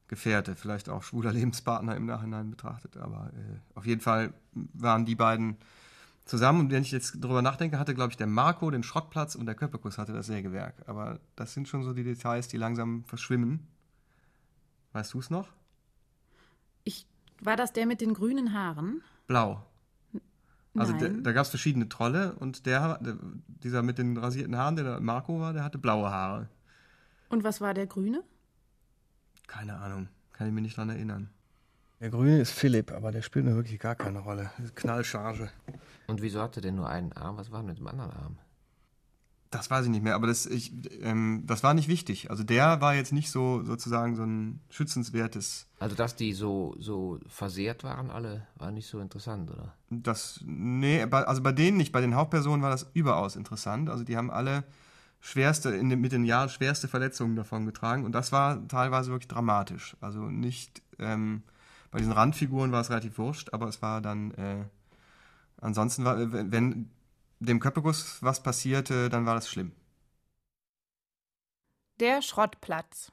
Gefährte, vielleicht auch schwuler Lebenspartner im Nachhinein betrachtet, aber äh, auf jeden Fall waren die beiden zusammen. Und wenn ich jetzt drüber nachdenke, hatte, glaube ich, der Marco den Schrottplatz und der Köppekus hatte das Sägewerk. Aber das sind schon so die Details, die langsam verschwimmen. Weißt du es noch? War das der mit den grünen Haaren? Blau. Also Nein. der, da gab es verschiedene Trolle und der, der, dieser mit den rasierten Haaren, der da Marco war, der hatte blaue Haare. Und was war der grüne? Keine Ahnung, kann ich mich nicht dran erinnern. Der Grüne ist Philipp, aber der spielt mir wirklich gar keine Rolle. Knallcharge. Und wieso hatte der nur einen Arm? Was war denn mit dem anderen Arm? Das weiß ich nicht mehr, aber das, ich, ähm, das war nicht wichtig. Also der war jetzt nicht so sozusagen so ein schützenswertes. Also dass die so, so versehrt waren alle, war nicht so interessant, oder? Das, nee, also bei denen nicht. Bei den Hauptpersonen war das überaus interessant. Also die haben alle schwerste, in den, mit den Jahren schwerste Verletzungen davon getragen und das war teilweise wirklich dramatisch. Also nicht, ähm, bei diesen Randfiguren war es relativ wurscht, aber es war dann, äh, ansonsten war, wenn dem Köppegus was passierte, dann war das schlimm. Der Schrottplatz.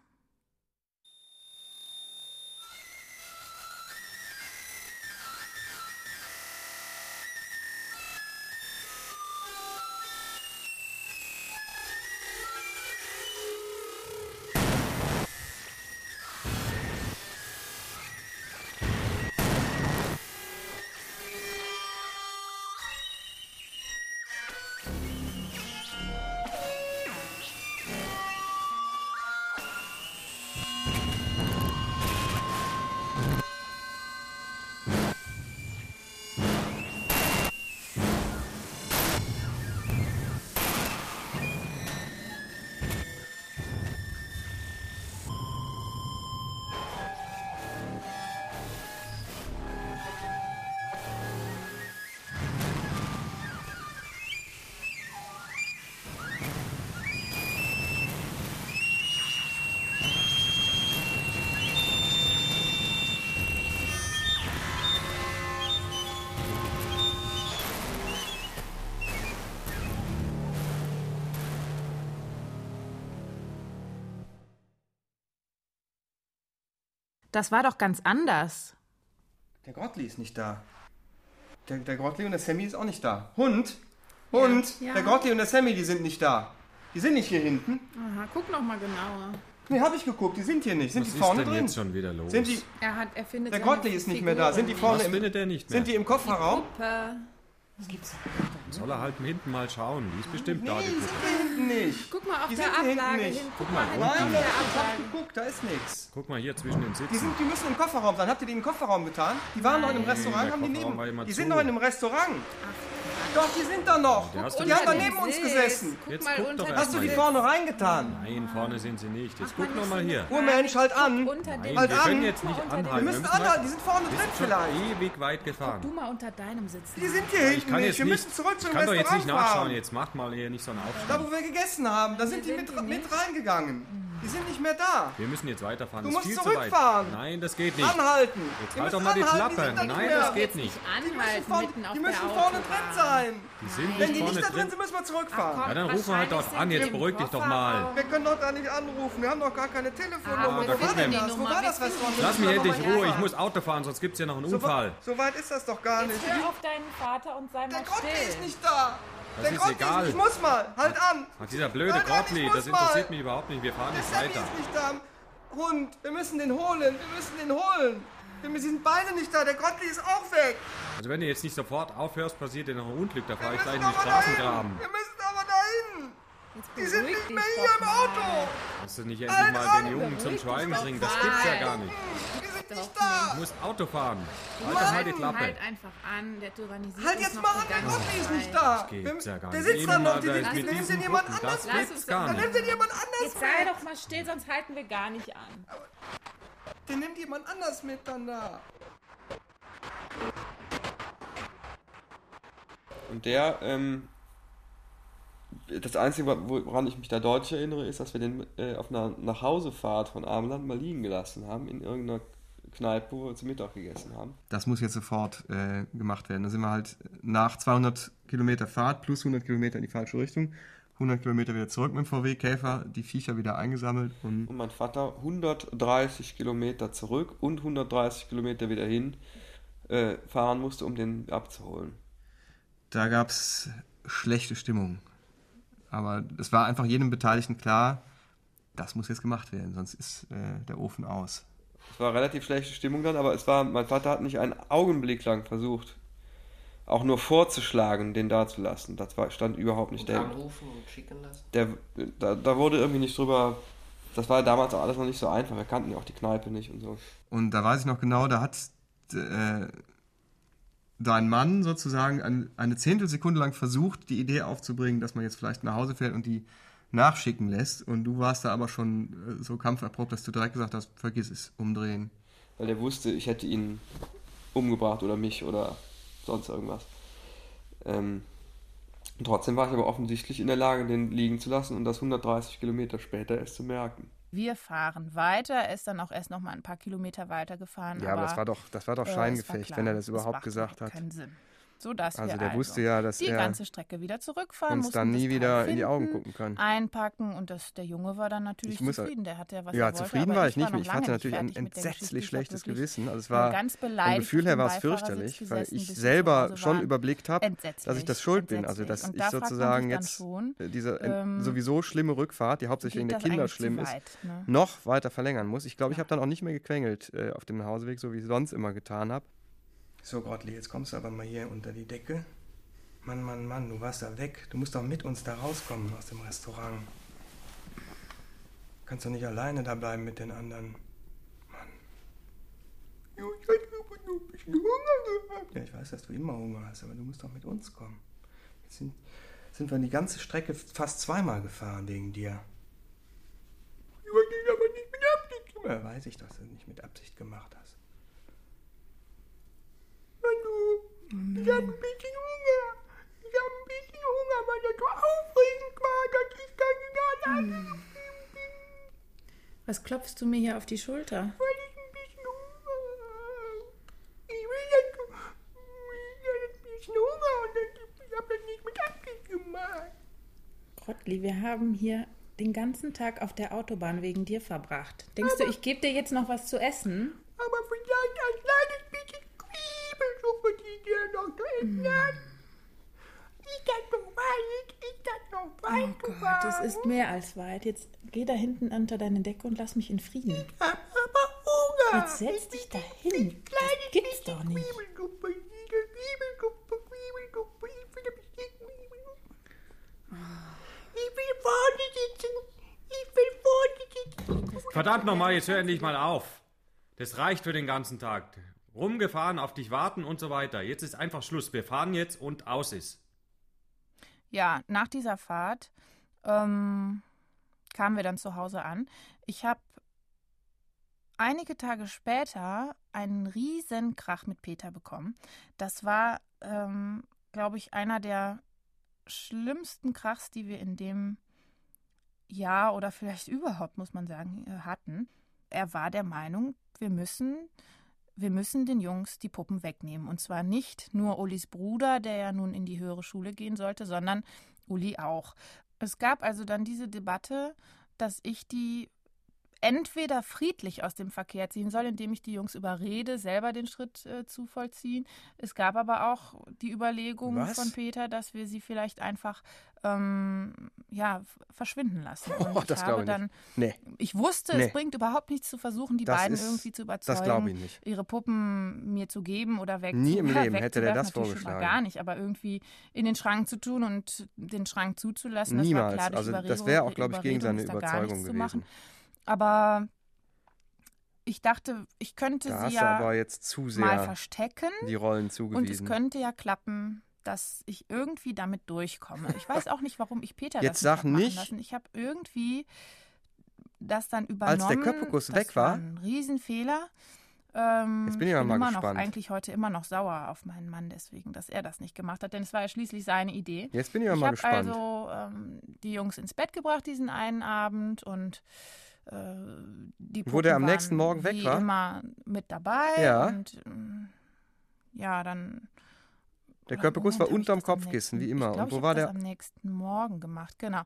Das war doch ganz anders. Der Grottli ist nicht da. Der, der Grottli und der Sammy ist auch nicht da. Hund? Hund? Ja, ja. Der Grottli und der Sammy, die sind nicht da. Die sind nicht hier hinten. Aha, guck noch mal genauer. Nee, hab ich geguckt, die sind hier nicht. Sind Was die ist vorne denn drin? jetzt schon wieder los? Sind die, Er hat, er findet der seine Grottli ist nicht mehr da. Sind die vorne Was im, findet er nicht mehr? sind die im Kofferraum? Puppe. Soll er halt hinten mal schauen. Die ist bestimmt da, die Nee, die Puppe. sind hier hinten nicht. Guck mal auf Die der sind hier hinten Ablage nicht. hin. Guck mal, hinten Nein, unten. auf da, der ich hab geguckt, da ist nichts. Guck mal hier zwischen den Die, Sitzen. sind, die müssen im Kofferraum sein. Habt ihr die im Kofferraum getan? Die waren noch in einem Restaurant, haben die neben. immer Die zu. sind noch in einem Restaurant. Doch, die sind da noch. Du Die haben da neben uns Sitz. gesessen. Guck Jetzt mal guck unter doch Hast du die vorne reingetan? Nein, vorne sind sie nicht. Jetzt Ach, guck noch mal hier. nicht- Urmensch, halt an. Nein, Halt wir an. können jetzt nicht anhalten. Die müssen alle, die sind vorne wir drin vielleicht. ewig weit gefahren. Du mal unter deinem sitzen. Die sind hier hinten Ich kann nicht. jetzt Wir nicht, müssen zurück zum ich kann doch jetzt Restaurant nicht nachschauen. Jetzt macht mal hier nicht so einen Da, Aufstand. wo wir gegessen haben, da sind die sind mit, die reingegangen. Die sind nicht mehr da. Wir müssen jetzt weiterfahren. Du das ist musst viel zu zurückfahren. Nein, das geht nicht. Anhalten. Jetzt Die halt doch müssen mal die Klappe. Nein, mehr. das geht nicht. Die müssen Anhalten vorne, mitten auf die der müssen vorne Autobahn. drin sein. Die sind Wenn nicht die vorne nicht da drin sind, müssen wir zurückfahren. Ja, dann rufen wir halt dort an. Jetzt beruhig dich doch mal. Wir können doch da nicht anrufen. Wir haben doch gar keine Telefonnummer. Ah, Wo da war denn wir- das? Wo war das Restaurant? Lass mich Müssen endlich Ruhe. Ich muss Auto fahren, sonst gibt es hier noch einen Unfall. so weit ist das doch gar nicht. Hör auf deinen Vater und sei Der mal Grottli ist still. nicht da. Das Der ist Grottli egal. Ist, ich muss mal. Halt an. Ach, dieser blöde muss das interessiert mal. mich überhaupt nicht. Wir fahren Der jetzt Sammy weiter. ist nicht da. Hund, wir müssen den holen. Wir müssen den holen. Wir sind beide nicht da. Der Grottli ist auch weg. Also wenn du jetzt nicht sofort aufhörst, passiert dir noch ein Unglück. Da fahre ich gleich in die dahin. Straßengraben. Wir müssen. Die sind nicht mehr hier im Auto! Kannst du nicht endlich mal den Jungen zum Schweigen bringen? Das gibt's ja gar nicht. Die sind nicht da! Du musst Auto fahren. Mann, Halt doch mal die Klappe. Halt einfach an, der tyrannisiert Halt jetzt mal die an, der Rotli ist nicht da! Gibt's ja gar Der nicht. sitzt da Eben noch, die da nimmst mit nimmst diesen den jemand anders Das Dann nicht. nimmt den jemand anders Jetzt sei doch mal still, sonst halten wir gar nicht an. Den nimmt jemand anders mit dann da. Und der, ähm, das Einzige, woran ich mich da deutlich erinnere, ist, dass wir den äh, auf einer Nachhausefahrt von Ameland mal liegen gelassen haben, in irgendeiner Kneipe, wo wir zu Mittag gegessen haben. Das muss jetzt sofort äh, gemacht werden. Da sind wir halt nach 200 Kilometer Fahrt plus 100 Kilometer in die falsche Richtung. 100 Kilometer wieder zurück mit dem VW-Käfer, die Viecher wieder eingesammelt und Und mein Vater 130 Kilometer zurück und 130 Kilometer wieder hin äh, fahren musste, um den abzuholen. da gab es schlechte Stimmung. Aber es war einfach jedem Beteiligten klar, das muss jetzt gemacht werden, sonst ist äh, der Ofen aus. Es war relativ schlechte Stimmung dann, aber es war, mein Vater hat nicht einen Augenblick lang versucht, auch nur vorzuschlagen, den da zu lassen. Das war, stand überhaupt nicht. Und Der, anrufen und schicken lassen? der, da, da wurde irgendwie nicht drüber. Das war damals auch alles noch nicht so einfach. Wir kannten ja auch die Kneipe nicht und so. Und da weiß ich noch genau, da hat äh, dein Mann sozusagen ein, eine Zehntelsekunde lang versucht, die Idee aufzubringen, dass man jetzt vielleicht nach Hause fährt und die nachschicken lässt. Und du warst da aber schon äh, so kampferprobt, dass du direkt gesagt hast, vergiss es, umdrehen. Weil der wusste, ich hätte ihn umgebracht oder mich oder sonst irgendwas. Ähm, trotzdem war ich aber offensichtlich in der Lage, den liegen zu lassen und das 130 Kilometer später erst zu merken. Wir fahren weiter. Er ist dann auch erst noch mal ein paar Kilometer weiter gefahren. Ja, aber das war doch, das war doch äh, Scheingefecht, klar, wenn er das überhaupt macht gesagt hat. Keinen Sinn. So dass Also wir der also wusste ja, dass die er ganze Strecke wieder zurückfahren uns mussten, dann nie wieder in die Augen finden, gucken kann. Einpacken und das, der Junge war dann natürlich Ich muss- zufrieden. Der hatte ja was ja, wollte, zufrieden war ich nicht. noch Ich hatte natürlich ein entsetzlich schlechtes Gewissen. Also es war war ganz vom Gefühl her war es fürchterlich, weil ich selber schon überlegt habe, dass ich das schuld bin. Also dass ich da sozusagen jetzt schon, diese ähm, sowieso schlimme Rückfahrt, die hauptsächlich wegen der Kinder schlimm ist, weit, ne? noch weiter verlängern muss. Ich glaube, ich habe dann auch nicht mehr gequengelt äh, auf dem Hauseweg, so wie ich sonst immer getan habe. So, Grottli, jetzt kommst du aber mal hier unter die Decke. Mann, Mann, Mann, du warst da weg. Du musst doch mit uns da rauskommen aus dem Restaurant. Kannst doch nicht alleine da bleiben mit den anderen. Mann. Ich hatte aber nur ein bisschen Hunger gehabt. Ja, ich weiß, dass du immer Hunger hast, aber du musst doch mit uns kommen. Jetzt sind, sind wir die ganze Strecke fast zweimal gefahren wegen dir. Ich wollte das aber nicht mit Absicht gemacht. Ja, weiß ich, dass du es nicht mit Absicht gemacht Hallo, ich habe ein bisschen Hunger. Ich habe ein bisschen Hunger, weil das so aufregend war, dass ich nicht alleine Hm. Was klopfst du mir hier auf die Schulter? Weil ich ein bisschen Hunger. Ich will das, ich will ein bisschen Hunger und ich habe das nicht mit Absicht gemacht. Grottli, wir haben hier den ganzen Tag auf der Autobahn wegen dir verbracht. Denkst du, ich gebe dir jetzt noch was zu essen? Aber vielleicht ein kleines bisschen Zwiebelsuppe, die dir noch essen hat. Ist das noch weit? Ist das noch Oh weit Gott, gefahren? das ist mehr als weit. Jetzt geh da hinten unter deine Decke und lass mich in Frieden. hab aber Hunger. Jetzt setz dich da hin. Das gibt's doch nicht. Zwiebelsuppe, diese Zwiebelsuppe, Zwiebelsuppe, ich will ein bisschen Zwiebelsuppe. Ich will vorne sitzen. Ich will vorne sitzen. Verdammt nochmal, jetzt hör endlich mal auf. Das reicht für den ganzen Tag. Rumgefahren, auf dich warten und so weiter. Jetzt ist einfach Schluss. Wir fahren jetzt und aus ist. Ja, nach dieser Fahrt ähm, kamen wir dann zu Hause an. Ich habe einige Tage später einen riesen Krach mit Peter bekommen. Das war, ähm, glaube ich, einer der schlimmsten Krachs, die wir in dem Jahr oder vielleicht überhaupt, muss man sagen, äh, hatten. Er war der Meinung, wir müssen, wir müssen den Jungs die Puppen wegnehmen. Und zwar nicht nur Ulis Bruder, der ja nun in die höhere Schule gehen sollte, sondern Uli auch. Es gab also dann diese Debatte, dass ich die entweder friedlich aus dem Verkehr ziehen soll, indem ich die Jungs überrede, selber den Schritt äh, zu vollziehen. Es gab aber auch die Überlegung Was? von Peter, dass wir sie vielleicht einfach ähm, ja, verschwinden lassen. Und Oh, ich das glaube ich dann. Nee. ich wusste, Nee. es bringt überhaupt nichts zu versuchen, die Das beiden ist- irgendwie zu überzeugen, ihre Puppen mir zu geben oder weg Nie im Leben hätte der das vorgeschlagen. gar nicht, aber irgendwie in den Schrank zu tun und den Schrank zuzulassen, das war Niemals. klar durch Also das wäre auch, glaube ich, gegen seine Überzeugung nichts zu gewesen. machen. Aber ich dachte, ich könnte Da sie ja mal verstecken die Rollen und es zugewiesen. könnte ja klappen, dass ich irgendwie damit durchkomme. Ich weiß auch nicht, warum ich Peter Jetzt das sag nicht machen nicht- lassen. Ich habe irgendwie das dann Als übernommen. der Köppekus das weg war? ein Riesenfehler. Ähm, Jetzt bin ich aber mal immer gespannt. noch eigentlich heute immer noch sauer auf meinen Mann deswegen, dass er das nicht gemacht hat, denn es war ja schließlich seine Idee. Jetzt bin ich aber ich mal habe gespannt. also ähm, die Jungs ins Bett gebracht diesen einen Abend und äh, die Wo der Puppen am nächsten Morgen weg war? immer mit dabei Ja. und ähm, ja, dann Der Moment, war unterm Kopfkissen, nächsten- wie immer. Glaub, Und wo war der? am nächsten Morgen gemacht, genau.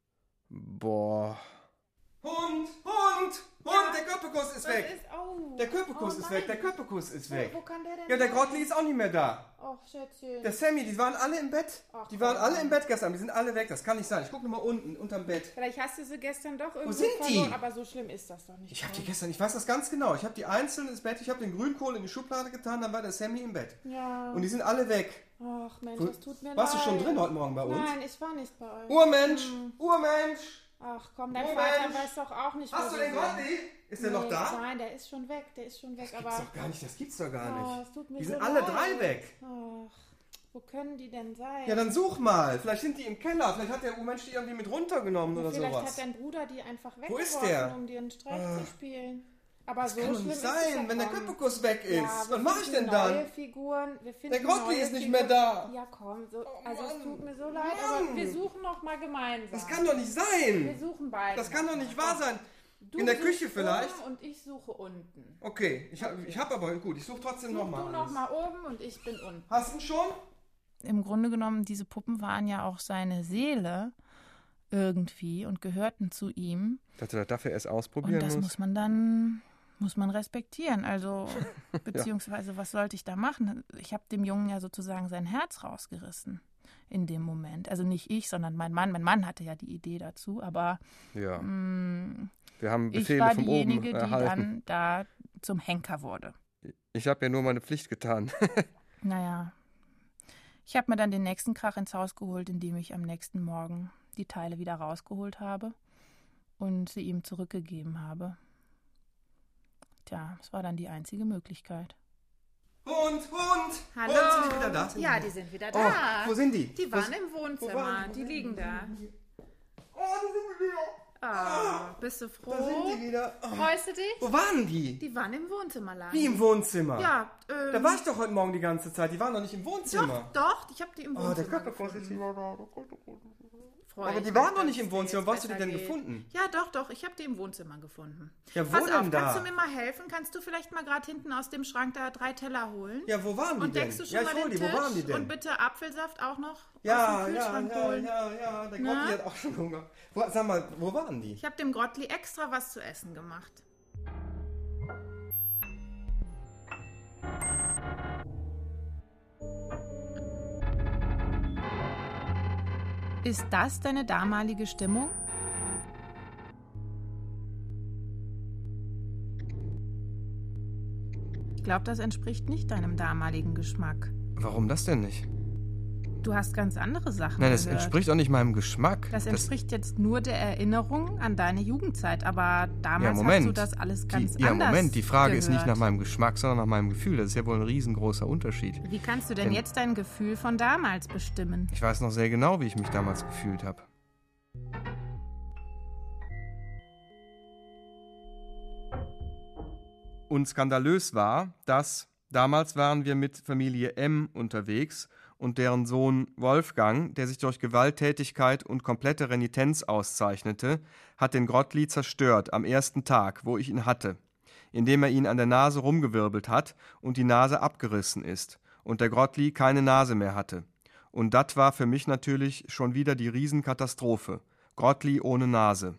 Boah. Hund, Hund, Hund, der Köppekus ist weg. oh, Der Köppekus ist weg, der Köppekus ist weg. Wo kann der denn Ja, der sein? Grottli ist auch nicht mehr da. Ach, Schätzchen. Der Sammy, die waren alle im Bett. Ach, Die waren komm. alle im Bett gestern, die sind alle weg. Das kann nicht sein. Ich gucke nochmal unten, unterm Bett. Vielleicht hast du sie gestern doch irgendwo sind die? verloren, aber so schlimm ist das doch nicht. Ich habe die gestern, ich weiß das ganz genau. Ich habe die einzeln ins Bett, ich habe den Grünkohl in die Schublade getan, dann war der Sammy im Bett. Ja. Und die sind alle weg. Ach Mensch, Wo- das tut mir Warst du leid. schon drin heute Morgen bei uns? Nein, ich war nicht bei euch. Urmensch, Hm. Urmensch. Ach komm, dein Oh, Vater Mensch. weiß doch auch nicht, Hast wo du den. Grottli? Ist der noch Nee, da? Nein, der ist schon weg, der ist schon weg, Das aber... gibt's doch gar nicht, das gibt's doch gar Oh, nicht. es tut mir Die so sind alle leid. drei weg. Ach, wo können die denn sein? Ja, dann such mal. Vielleicht sind die im Keller. Vielleicht hat der Urmensch die irgendwie mit runtergenommen oder Vielleicht sowas. hat dein Bruder die einfach weggeworfen, um dir einen Streich Ah. zu spielen. Aber Das so kann doch nicht sein, wenn der kaum. Köppekus weg ist. Ja, Was wir mach ich denn dann? Figuren. Wir finden Der Grottli ist nicht Figuren. mehr da. Ja, komm. So, also es tut mir so leid, Mann. aber wir suchen noch mal gemeinsam. Das kann doch nicht Wir sein. suchen beide. Das kann doch nicht wahr sein. Du In der Küche vielleicht? Oben und ich suche unten. Okay, ich habe ich hab aber gut. Ich suche trotzdem Such nochmal. du noch mal oben und ich bin unten. Hast du ihn schon? Im Grunde genommen, diese Puppen waren ja auch seine Seele irgendwie und gehörten zu ihm. Dass er das dafür erst Und ausprobieren das muss. muss man dann muss man respektieren. Also beziehungsweise was sollte ich da machen? Ich habe dem Jungen ja sozusagen sein Herz rausgerissen in dem Moment. Also nicht ich, sondern mein Mann. Mein Mann hatte ja die Idee dazu, aber Ja. mh, Wir haben ich Befehle war von diejenige, oben die erhalten. dann da zum Henker wurde. Ich habe ja nur meine Pflicht getan. Naja, ich habe mir dann den nächsten Krach ins Haus geholt, indem ich am nächsten Morgen die Teile wieder rausgeholt habe und sie ihm zurückgegeben habe. Tja, es war dann die einzige Möglichkeit. Hund, Hund. Hallo. Hund, sind die wieder da? Sind Ja, die- die sind wieder Oh, da. wo sind die? Die Wo waren s- im wo Wohnzimmer. waren die liegen da. Oh, da sind die wieder. Ah, bist du froh? Da sind die wieder. Oh. Freust du dich? Wo waren die? Die waren im Wohnzimmer lagen. Wie im Wohnzimmer? Ja, ähm, Da war ich doch heute Morgen die ganze Zeit. Die waren doch nicht im Wohnzimmer. Doch, doch, ich habe die im Oh, Wohnzimmer der Köppekus ist wieder da. Freu Aber die waren doch nicht im Wohnzimmer. Wo hast du die denn geht. gefunden? Ja, doch, doch. Ich habe die im Wohnzimmer gefunden. Ja, wo Pass denn auf, da? kannst du mir mal helfen? Kannst du vielleicht mal gerade hinten aus dem Schrank da drei Teller holen? Ja, wo waren die Und denn? deckst du schon Ja, mal den die. Wo Tisch? waren die denn? Und bitte Apfelsaft auch noch Ja, aus dem ja, Kühlschrank ja, holen. ja, ja. Der Na? Grotti hat auch schon Hunger. Wo, sag mal, wo waren die? Ich habe dem Grottli extra was zu essen gemacht. Ist das deine damalige Stimmung? Ich glaube, das entspricht nicht deinem damaligen Geschmack. Warum das denn nicht? Du hast ganz andere Sachen Nein, das gehört. entspricht auch nicht meinem Geschmack. Das entspricht jetzt nur der Erinnerung an deine Jugendzeit, aber damals ja, hast du das alles ganz die, ja, anders Moment, die Frage ist nicht gehört. nach meinem Geschmack, sondern nach meinem Gefühl. Das ist ja wohl ein riesengroßer Unterschied. Wie kannst du denn Denn- jetzt dein Gefühl von damals bestimmen? Ich weiß noch sehr genau, wie ich mich damals gefühlt habe. Und skandalös war, dass damals waren wir mit Familie M unterwegs und deren Sohn Wolfgang, der sich durch Gewalttätigkeit und komplette Renitenz auszeichnete, hat den Grottli zerstört am ersten Tag, wo ich ihn hatte, indem er ihn an der Nase rumgewirbelt hat und die Nase abgerissen ist und der Grottli keine Nase mehr hatte. Und das war für mich natürlich schon wieder die Riesenkatastrophe. Grottli ohne Nase.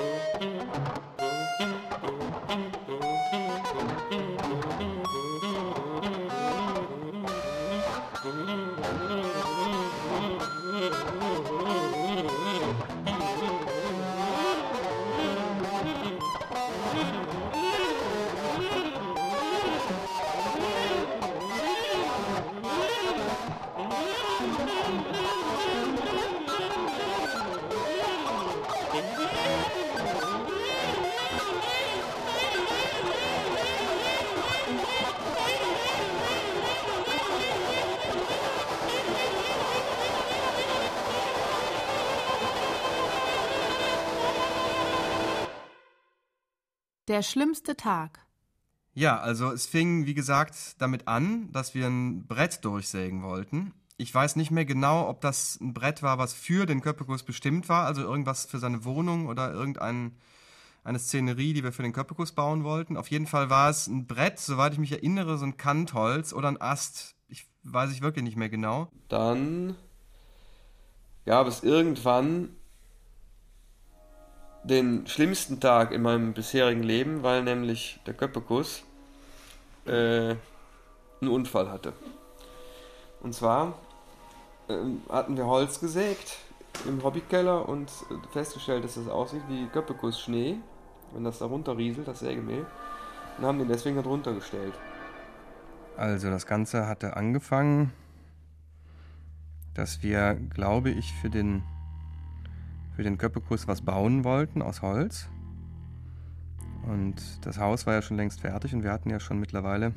Der schlimmste Tag. Ja, also es fing, wie gesagt, damit an, dass wir ein Brett durchsägen wollten. Ich weiß nicht mehr genau, ob das ein Brett war, was für den Köppekus bestimmt war, also irgendwas für seine Wohnung oder irgendeine Szenerie, die wir für den Köppekus bauen wollten. Auf jeden Fall war es ein Brett, soweit ich mich erinnere, so ein Kantholz oder ein Ast. Ich weiß ich wirklich nicht mehr genau. Dann gab es irgendwann den schlimmsten Tag in meinem bisherigen Leben, weil nämlich der Köppekus äh, einen Unfall hatte. Und zwar äh, hatten wir Holz gesägt im Hobbykeller und festgestellt, dass das aussieht wie Köppekus Schnee, wenn das da runterrieselt, das Sägemehl, und haben den deswegen da drunter gestellt. Also das Ganze hatte angefangen, dass wir, glaube ich, für den für den Köppekus was bauen wollten aus Holz. Und das Haus war ja schon längst fertig und wir hatten ja schon mittlerweile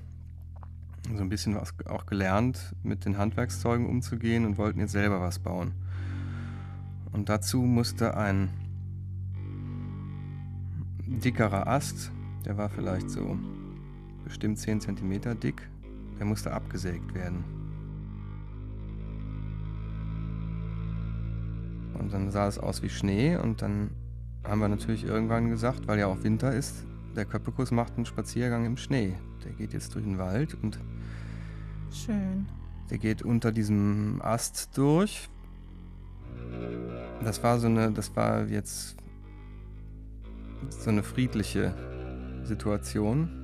so ein bisschen was auch gelernt, mit den Handwerkszeugen umzugehen und wollten jetzt selber was bauen. Und dazu musste ein dickerer Ast, der war vielleicht so bestimmt 10 cm dick, der musste abgesägt werden. Und dann sah es aus wie Schnee und dann haben wir natürlich irgendwann gesagt, weil ja auch Winter ist, der Köppekus macht einen Spaziergang im Schnee. Der geht jetzt durch den Wald und Schön. der geht unter diesem Ast durch. Das war so eine, das war jetzt so eine friedliche Situation.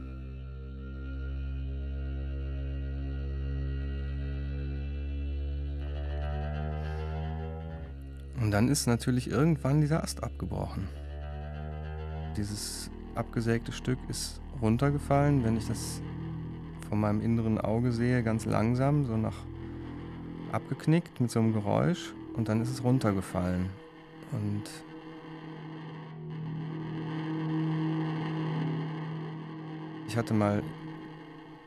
Und dann ist natürlich irgendwann dieser Ast abgebrochen. Dieses abgesägte Stück ist runtergefallen, wenn ich das von meinem inneren Auge sehe, ganz langsam, so nach abgeknickt mit so einem Geräusch und dann ist es runtergefallen. Und ich hatte mal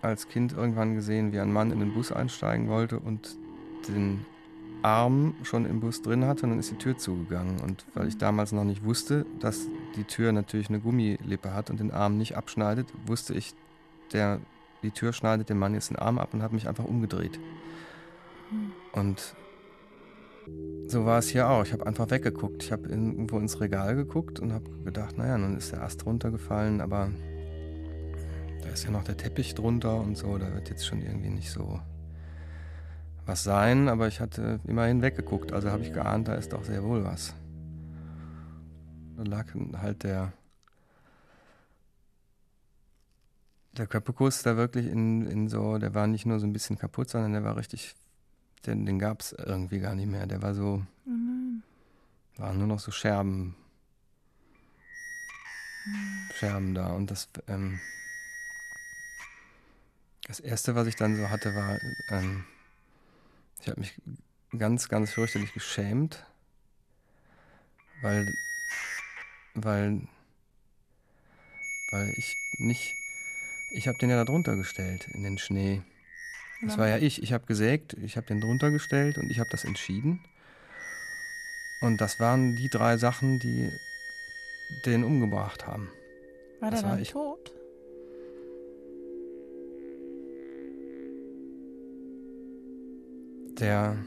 als Kind irgendwann gesehen, wie ein Mann in den Bus einsteigen wollte und den Arm schon im Bus drin hatte und dann ist die Tür zugegangen. Und weil ich damals noch nicht wusste, dass die Tür natürlich eine Gummilippe hat und den Arm nicht abschneidet, wusste ich, der, die Tür schneidet dem Mann jetzt den Arm ab und habe mich einfach umgedreht. Und so war es hier auch. Ich habe einfach weggeguckt. Ich habe irgendwo ins Regal geguckt und habe gedacht, naja, nun ist der Ast runtergefallen, aber da ist ja noch der Teppich drunter und so, da wird jetzt schon irgendwie nicht so was sein, aber ich hatte immerhin weggeguckt, also habe ich geahnt, da ist doch sehr wohl was. Da lag halt der, der Köppekus da wirklich in, in so, der war nicht nur so ein bisschen kaputt, sondern der war richtig, den, den gab es irgendwie gar nicht mehr. Der war so, nein. waren nur noch so Scherben, Scherben da und das, ähm, das erste, was ich dann so hatte, war, ähm, ich habe mich ganz, ganz fürchterlich geschämt, weil, weil, weil ich nicht, ich habe den ja da drunter gestellt in den Schnee. Das war ja ich. Ich habe gesägt, ich habe den drunter gestellt und ich habe das entschieden. Und das waren die drei Sachen, die den umgebracht haben. War Das der war dann ich. tot? Der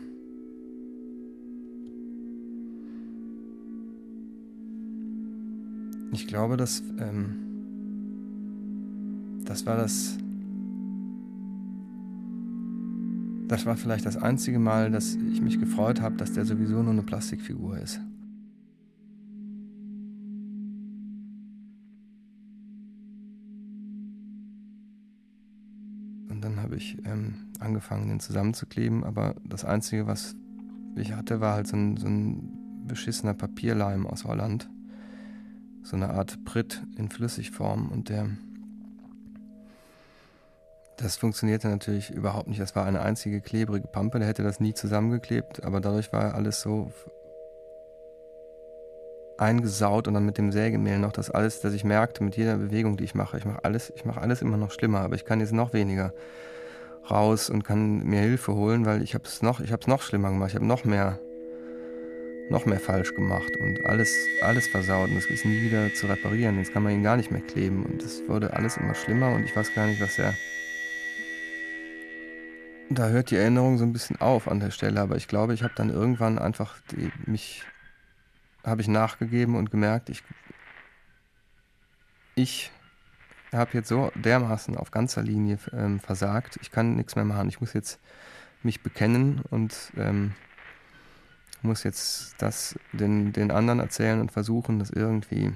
ich glaube, dass ähm, das war das das war vielleicht das einzige Mal, dass ich mich gefreut habe, dass der sowieso nur eine Plastikfigur ist. Und dann habe ich ähm, angefangen, den zusammenzukleben, aber das Einzige, was ich hatte, war halt so ein, so ein beschissener Papierleim aus Holland. So eine Art Brit in Flüssigform und der das funktionierte natürlich überhaupt nicht. Das war eine einzige klebrige Pampe, der hätte das nie zusammengeklebt, aber dadurch war alles so eingesaut und dann mit dem Sägemehl noch das alles, dass ich merkte mit jeder Bewegung, die ich mache, ich mache alles, ich mache alles immer noch schlimmer, aber ich kann jetzt noch weniger raus und kann mir Hilfe holen, weil ich habe es noch, ich habe noch schlimmer gemacht, ich habe noch mehr noch mehr falsch gemacht und alles alles versaut und es ist nie wieder zu reparieren. Jetzt kann man ihn gar nicht mehr kleben und es wurde alles immer schlimmer und ich weiß gar nicht, was er da hört die Erinnerung so ein bisschen auf an der Stelle, aber ich glaube, ich habe dann irgendwann einfach die, mich habe ich nachgegeben und gemerkt, ich ich habe jetzt so dermaßen auf ganzer Linie ähm, versagt. Ich kann nichts mehr machen. Ich muss jetzt mich bekennen und ähm, muss jetzt das den, den anderen erzählen und versuchen, das irgendwie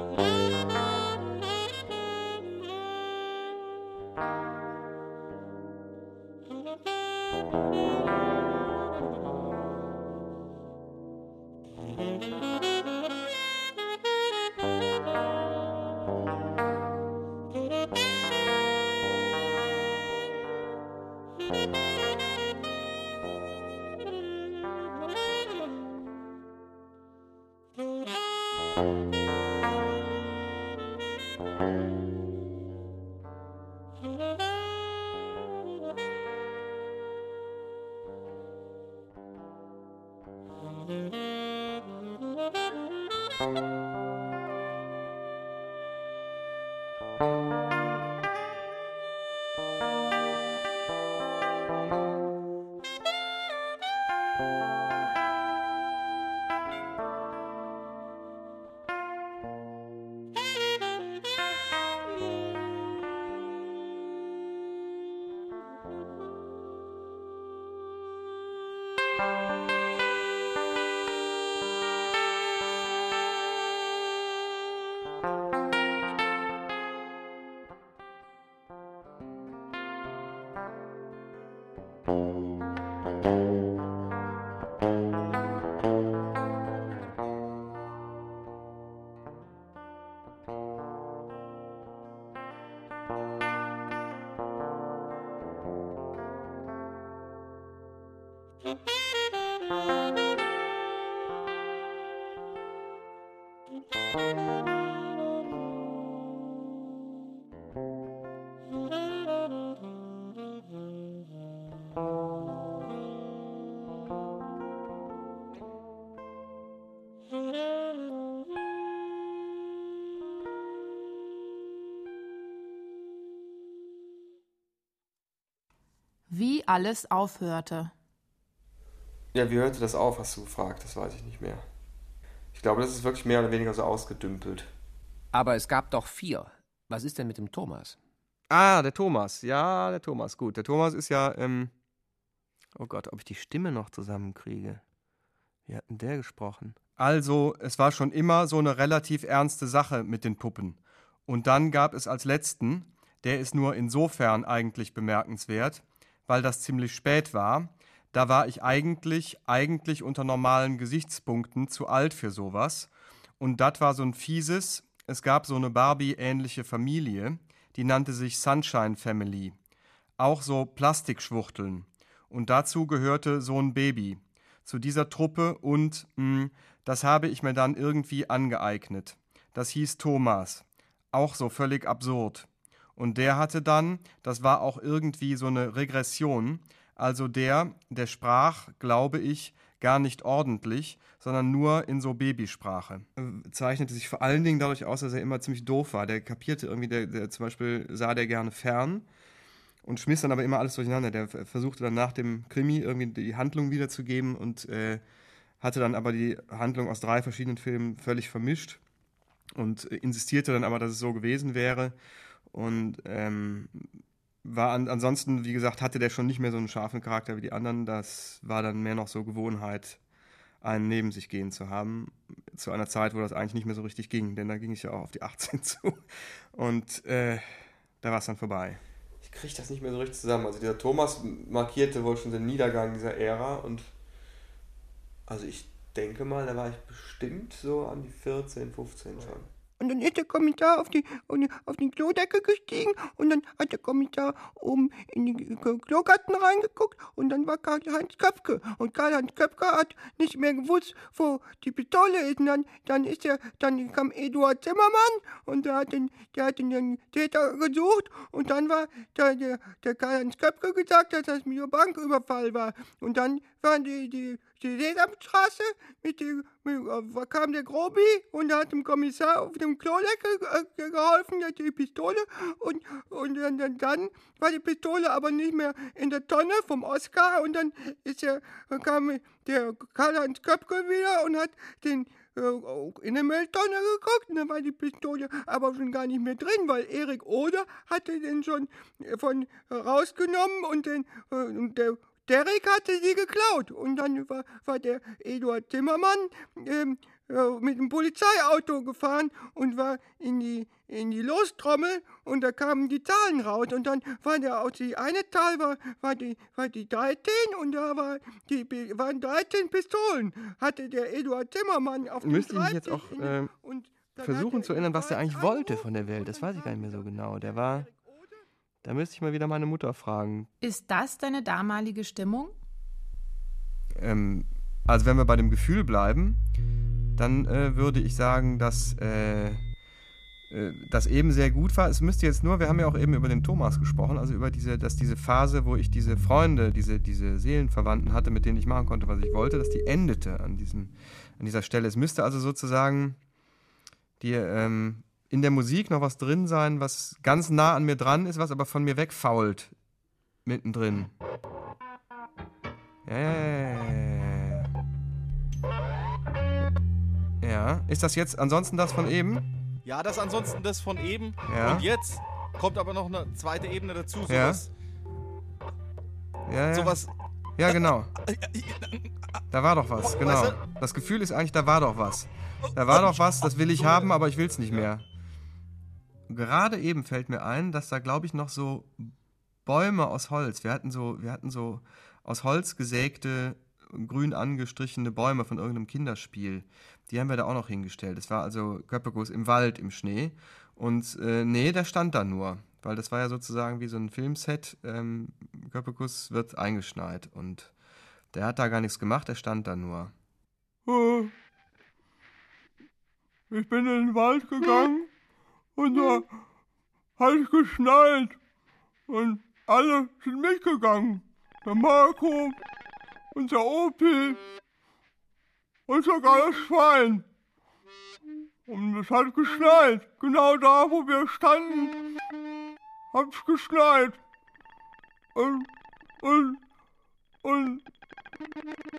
Wie alles aufhörte. Ja, wie hörte das auf, hast du gefragt, das weiß ich nicht mehr. Ich glaube, das ist wirklich mehr oder weniger so ausgedümpelt. Aber es gab doch vier. Was ist denn mit dem Thomas? Ah, der Thomas. Ja, der Thomas. Gut, der Thomas ist ja, ähm oh Gott, ob ich die Stimme noch zusammenkriege. Wie hat denn der gesprochen? Also, es war schon immer so eine relativ ernste Sache mit den Puppen. Und dann gab es als letzten, der ist nur insofern eigentlich bemerkenswert, weil das ziemlich spät war. Da war ich eigentlich, eigentlich unter normalen Gesichtspunkten zu alt für sowas. Und das war so ein fieses, es gab so eine Barbie-ähnliche Familie, die nannte sich Sunshine Family. Auch so Plastikschwuchteln. Und dazu gehörte so ein Baby zu dieser Truppe und mh, das habe ich mir dann irgendwie angeeignet. Das hieß Thomas. Auch so völlig absurd. Und der hatte dann, das war auch irgendwie so eine Regression, also der, der sprach, glaube ich, gar nicht ordentlich, sondern nur in so Babysprache. Äh, zeichnete sich vor allen Dingen dadurch aus, dass er immer ziemlich doof war. Der kapierte irgendwie, der, der zum Beispiel sah der gerne fern und schmiss dann aber immer alles durcheinander. Der versuchte dann nach dem Krimi irgendwie die Handlung wiederzugeben und äh, hatte dann aber die Handlung aus drei verschiedenen Filmen völlig vermischt und insistierte dann aber, dass es so gewesen wäre. Und ähm, war an, ansonsten, wie gesagt, hatte der schon nicht mehr so einen scharfen Charakter wie die anderen. Das war dann mehr noch so Gewohnheit, einen neben sich gehen zu haben. Zu einer Zeit, wo das eigentlich nicht mehr so richtig ging, denn da ging ich ja auch auf die 18 zu. Und äh, da war es dann vorbei. Ich kriege das nicht mehr so richtig zusammen. Also dieser Thomas markierte wohl schon den Niedergang dieser Ära und also ich denke mal, da war ich bestimmt so an die 14, 15 schon. Und dann ist der Kommissar auf die, auf die Klodecke gestiegen und dann hat der Kommissar oben in den Klogarten reingeguckt und dann war Karl-Heinz Köpke. Und Karl-Heinz Köpke hat nicht mehr gewusst, wo die Pistole ist. Und dann, dann ist er, dann kam Eduard Zimmermann und der hat den, der hat den Täter gesucht und dann war der, der, der Karl-Heinz Köpke gesagt, dass das mit Banküberfall war. Und dann waren die, die die Sesamstraße, mit dem, mit, äh, kam der Grobi und hat dem Kommissar auf dem Klodeckel äh, geholfen, der hat die Pistole und, und dann, dann, war die Pistole aber nicht mehr in der Tonne vom Oscar und dann ist er, kam der Karl-Heinz Köpke wieder und hat den äh, in der Mülltonne geguckt und dann war die Pistole aber schon gar nicht mehr drin, weil Erik Oder hatte den schon von rausgenommen und, den, und der Derek hatte sie geklaut. Und dann war, war der Eduard Zimmermann ähm, äh, mit dem Polizeiauto gefahren und war in die, in die Lostrommel und da kamen die Zahlen raus. Und dann war der auch die eine Zahl war, war, die, war die 13 und da war die, waren 13 Pistolen. Hatte der Eduard Zimmermann auf dem Müsste ich jetzt auch äh, versuchen zu erinnern, was der eigentlich wollte von der Welt. Das weiß ich gar nicht mehr so genau. Der war. Da müsste ich mal wieder meine Mutter fragen. Ist das deine damalige Stimmung? Ähm, also wenn wir bei dem Gefühl bleiben, dann äh, würde ich sagen, dass äh, äh, das eben sehr gut war. Es müsste jetzt nur, wir haben ja auch eben über den Thomas gesprochen, also über diese, dass diese Phase, wo ich diese Freunde, diese, diese Seelenverwandten hatte, mit denen ich machen konnte, was ich wollte, dass die endete an, diesem, an dieser Stelle. Es müsste also sozusagen die ähm, in der Musik noch was drin sein, was ganz nah an mir dran ist, was aber von mir wegfault. Mittendrin. Ja, ja, ja, ja. Ja, ist das jetzt ansonsten das von eben? Ja, das ansonsten das von eben. Ja. Und jetzt kommt aber noch eine zweite Ebene dazu. Ja. Sowas. Ja, ja. Sowas. Ja, genau. Da war doch was, genau. Das Gefühl ist eigentlich, da war doch was. Da war doch was, das will ich haben, aber ich will es nicht mehr gerade eben fällt mir ein, dass da, glaube ich, noch so Bäume aus Holz, wir hatten so, wir hatten so aus Holz gesägte, grün angestrichene Bäume von irgendeinem Kinderspiel. Die haben wir da auch noch hingestellt. Das war also Köppekus im Wald im Schnee. Und äh, nee, der stand da nur, weil das war ja sozusagen wie so ein Filmset. Ähm, Köppekus wird eingeschneit und der hat da gar nichts gemacht, der stand da nur. Äh, Ich bin in den Wald gegangen und da hat es geschneit. Und alle sind mitgegangen. Der Marco und der Opel und sogar das Schwein. Und es hat geschneit. Genau da, wo wir standen, hat es geschneit. Und, und, und,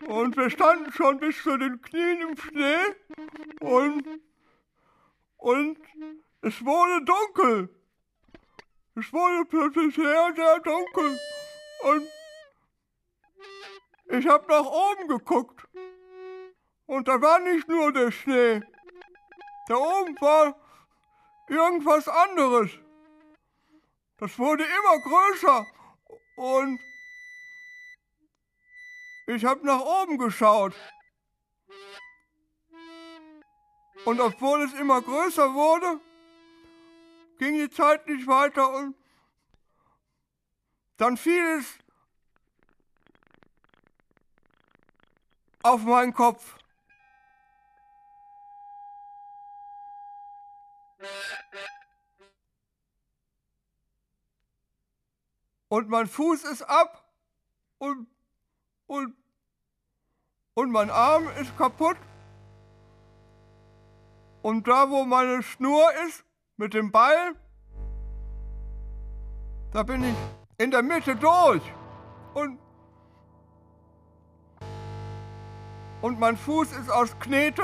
und wir standen schon bis zu den Knien im Schnee. Und, und es wurde dunkel. Es wurde plötzlich sehr, sehr dunkel. Und ich habe nach oben geguckt. Und da war nicht nur der Schnee. Da oben war irgendwas anderes. Das wurde immer größer. Und ich habe nach oben geschaut. Und obwohl es immer größer wurde, ging die Zeit nicht weiter und dann fiel es auf meinen Kopf. Und mein Fuß ist ab und, und, und mein Arm ist kaputt. Und da, wo meine Schnur ist, mit dem Beil, da bin ich in der Mitte durch. Und, und mein Fuß ist aus Knete.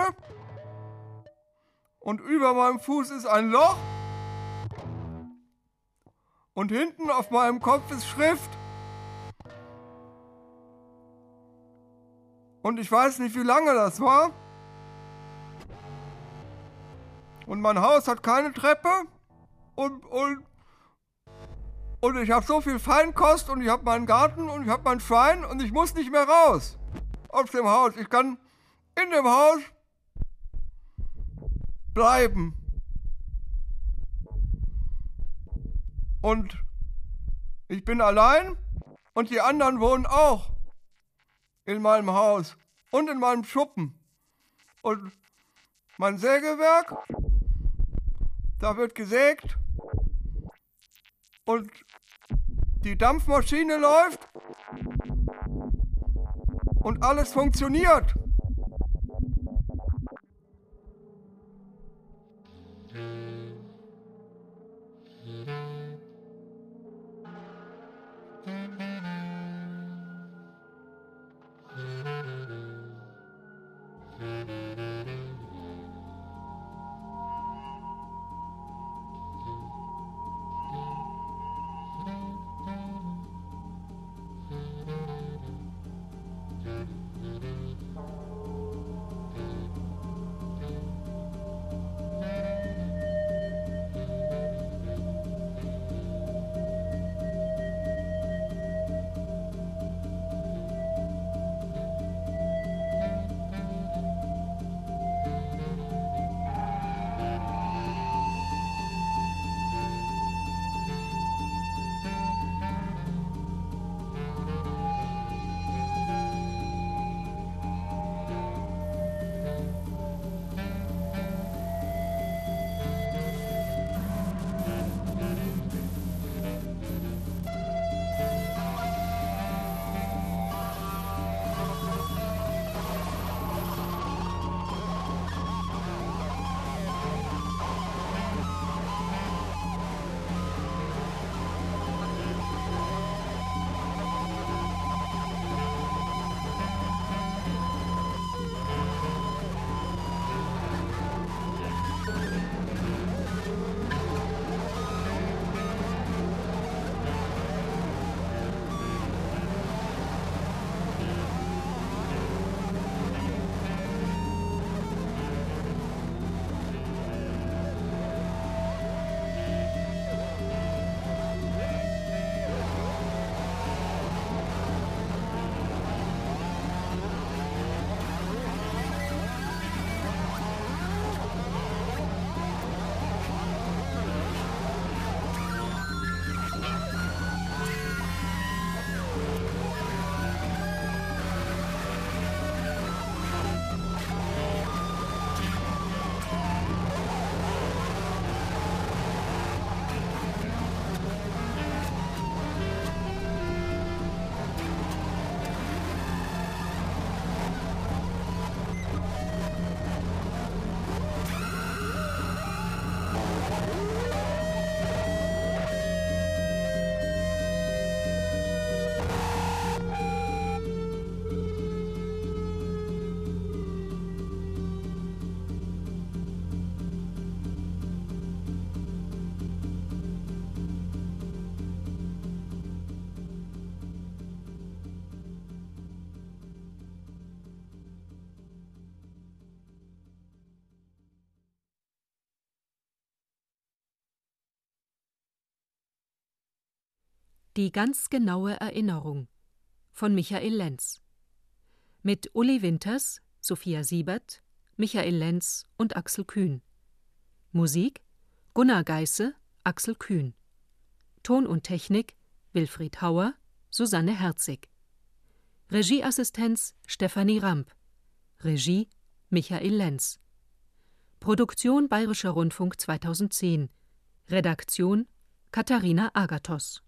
Und über meinem Fuß ist ein Loch. Und hinten auf meinem Kopf ist Schrift. Und ich weiß nicht, wie lange das war. Und mein Haus hat keine Treppe. Und, und, und ich habe so viel Feinkost und ich habe meinen Garten und ich habe mein Schwein und ich muss nicht mehr raus aus dem Haus. Ich kann in dem Haus bleiben. Und ich bin allein und die anderen wohnen auch in meinem Haus und in meinem Schuppen. Und mein Sägewerk, da wird gesägt und die Dampfmaschine läuft und alles funktioniert. Die ganz genaue Erinnerung von Michael Lenz. Mit Uli Winters, Sophia Siebert, Michael Lenz und Axel Kühn. Musik Gunnar Geiße, Axel Kühn. Ton und Technik Wilfried Hauer, Susanne Herzig. Regieassistenz Stefanie Ramp. Regie Michael Lenz. Produktion Bayerischer Rundfunk 2010. Redaktion Katharina Agathos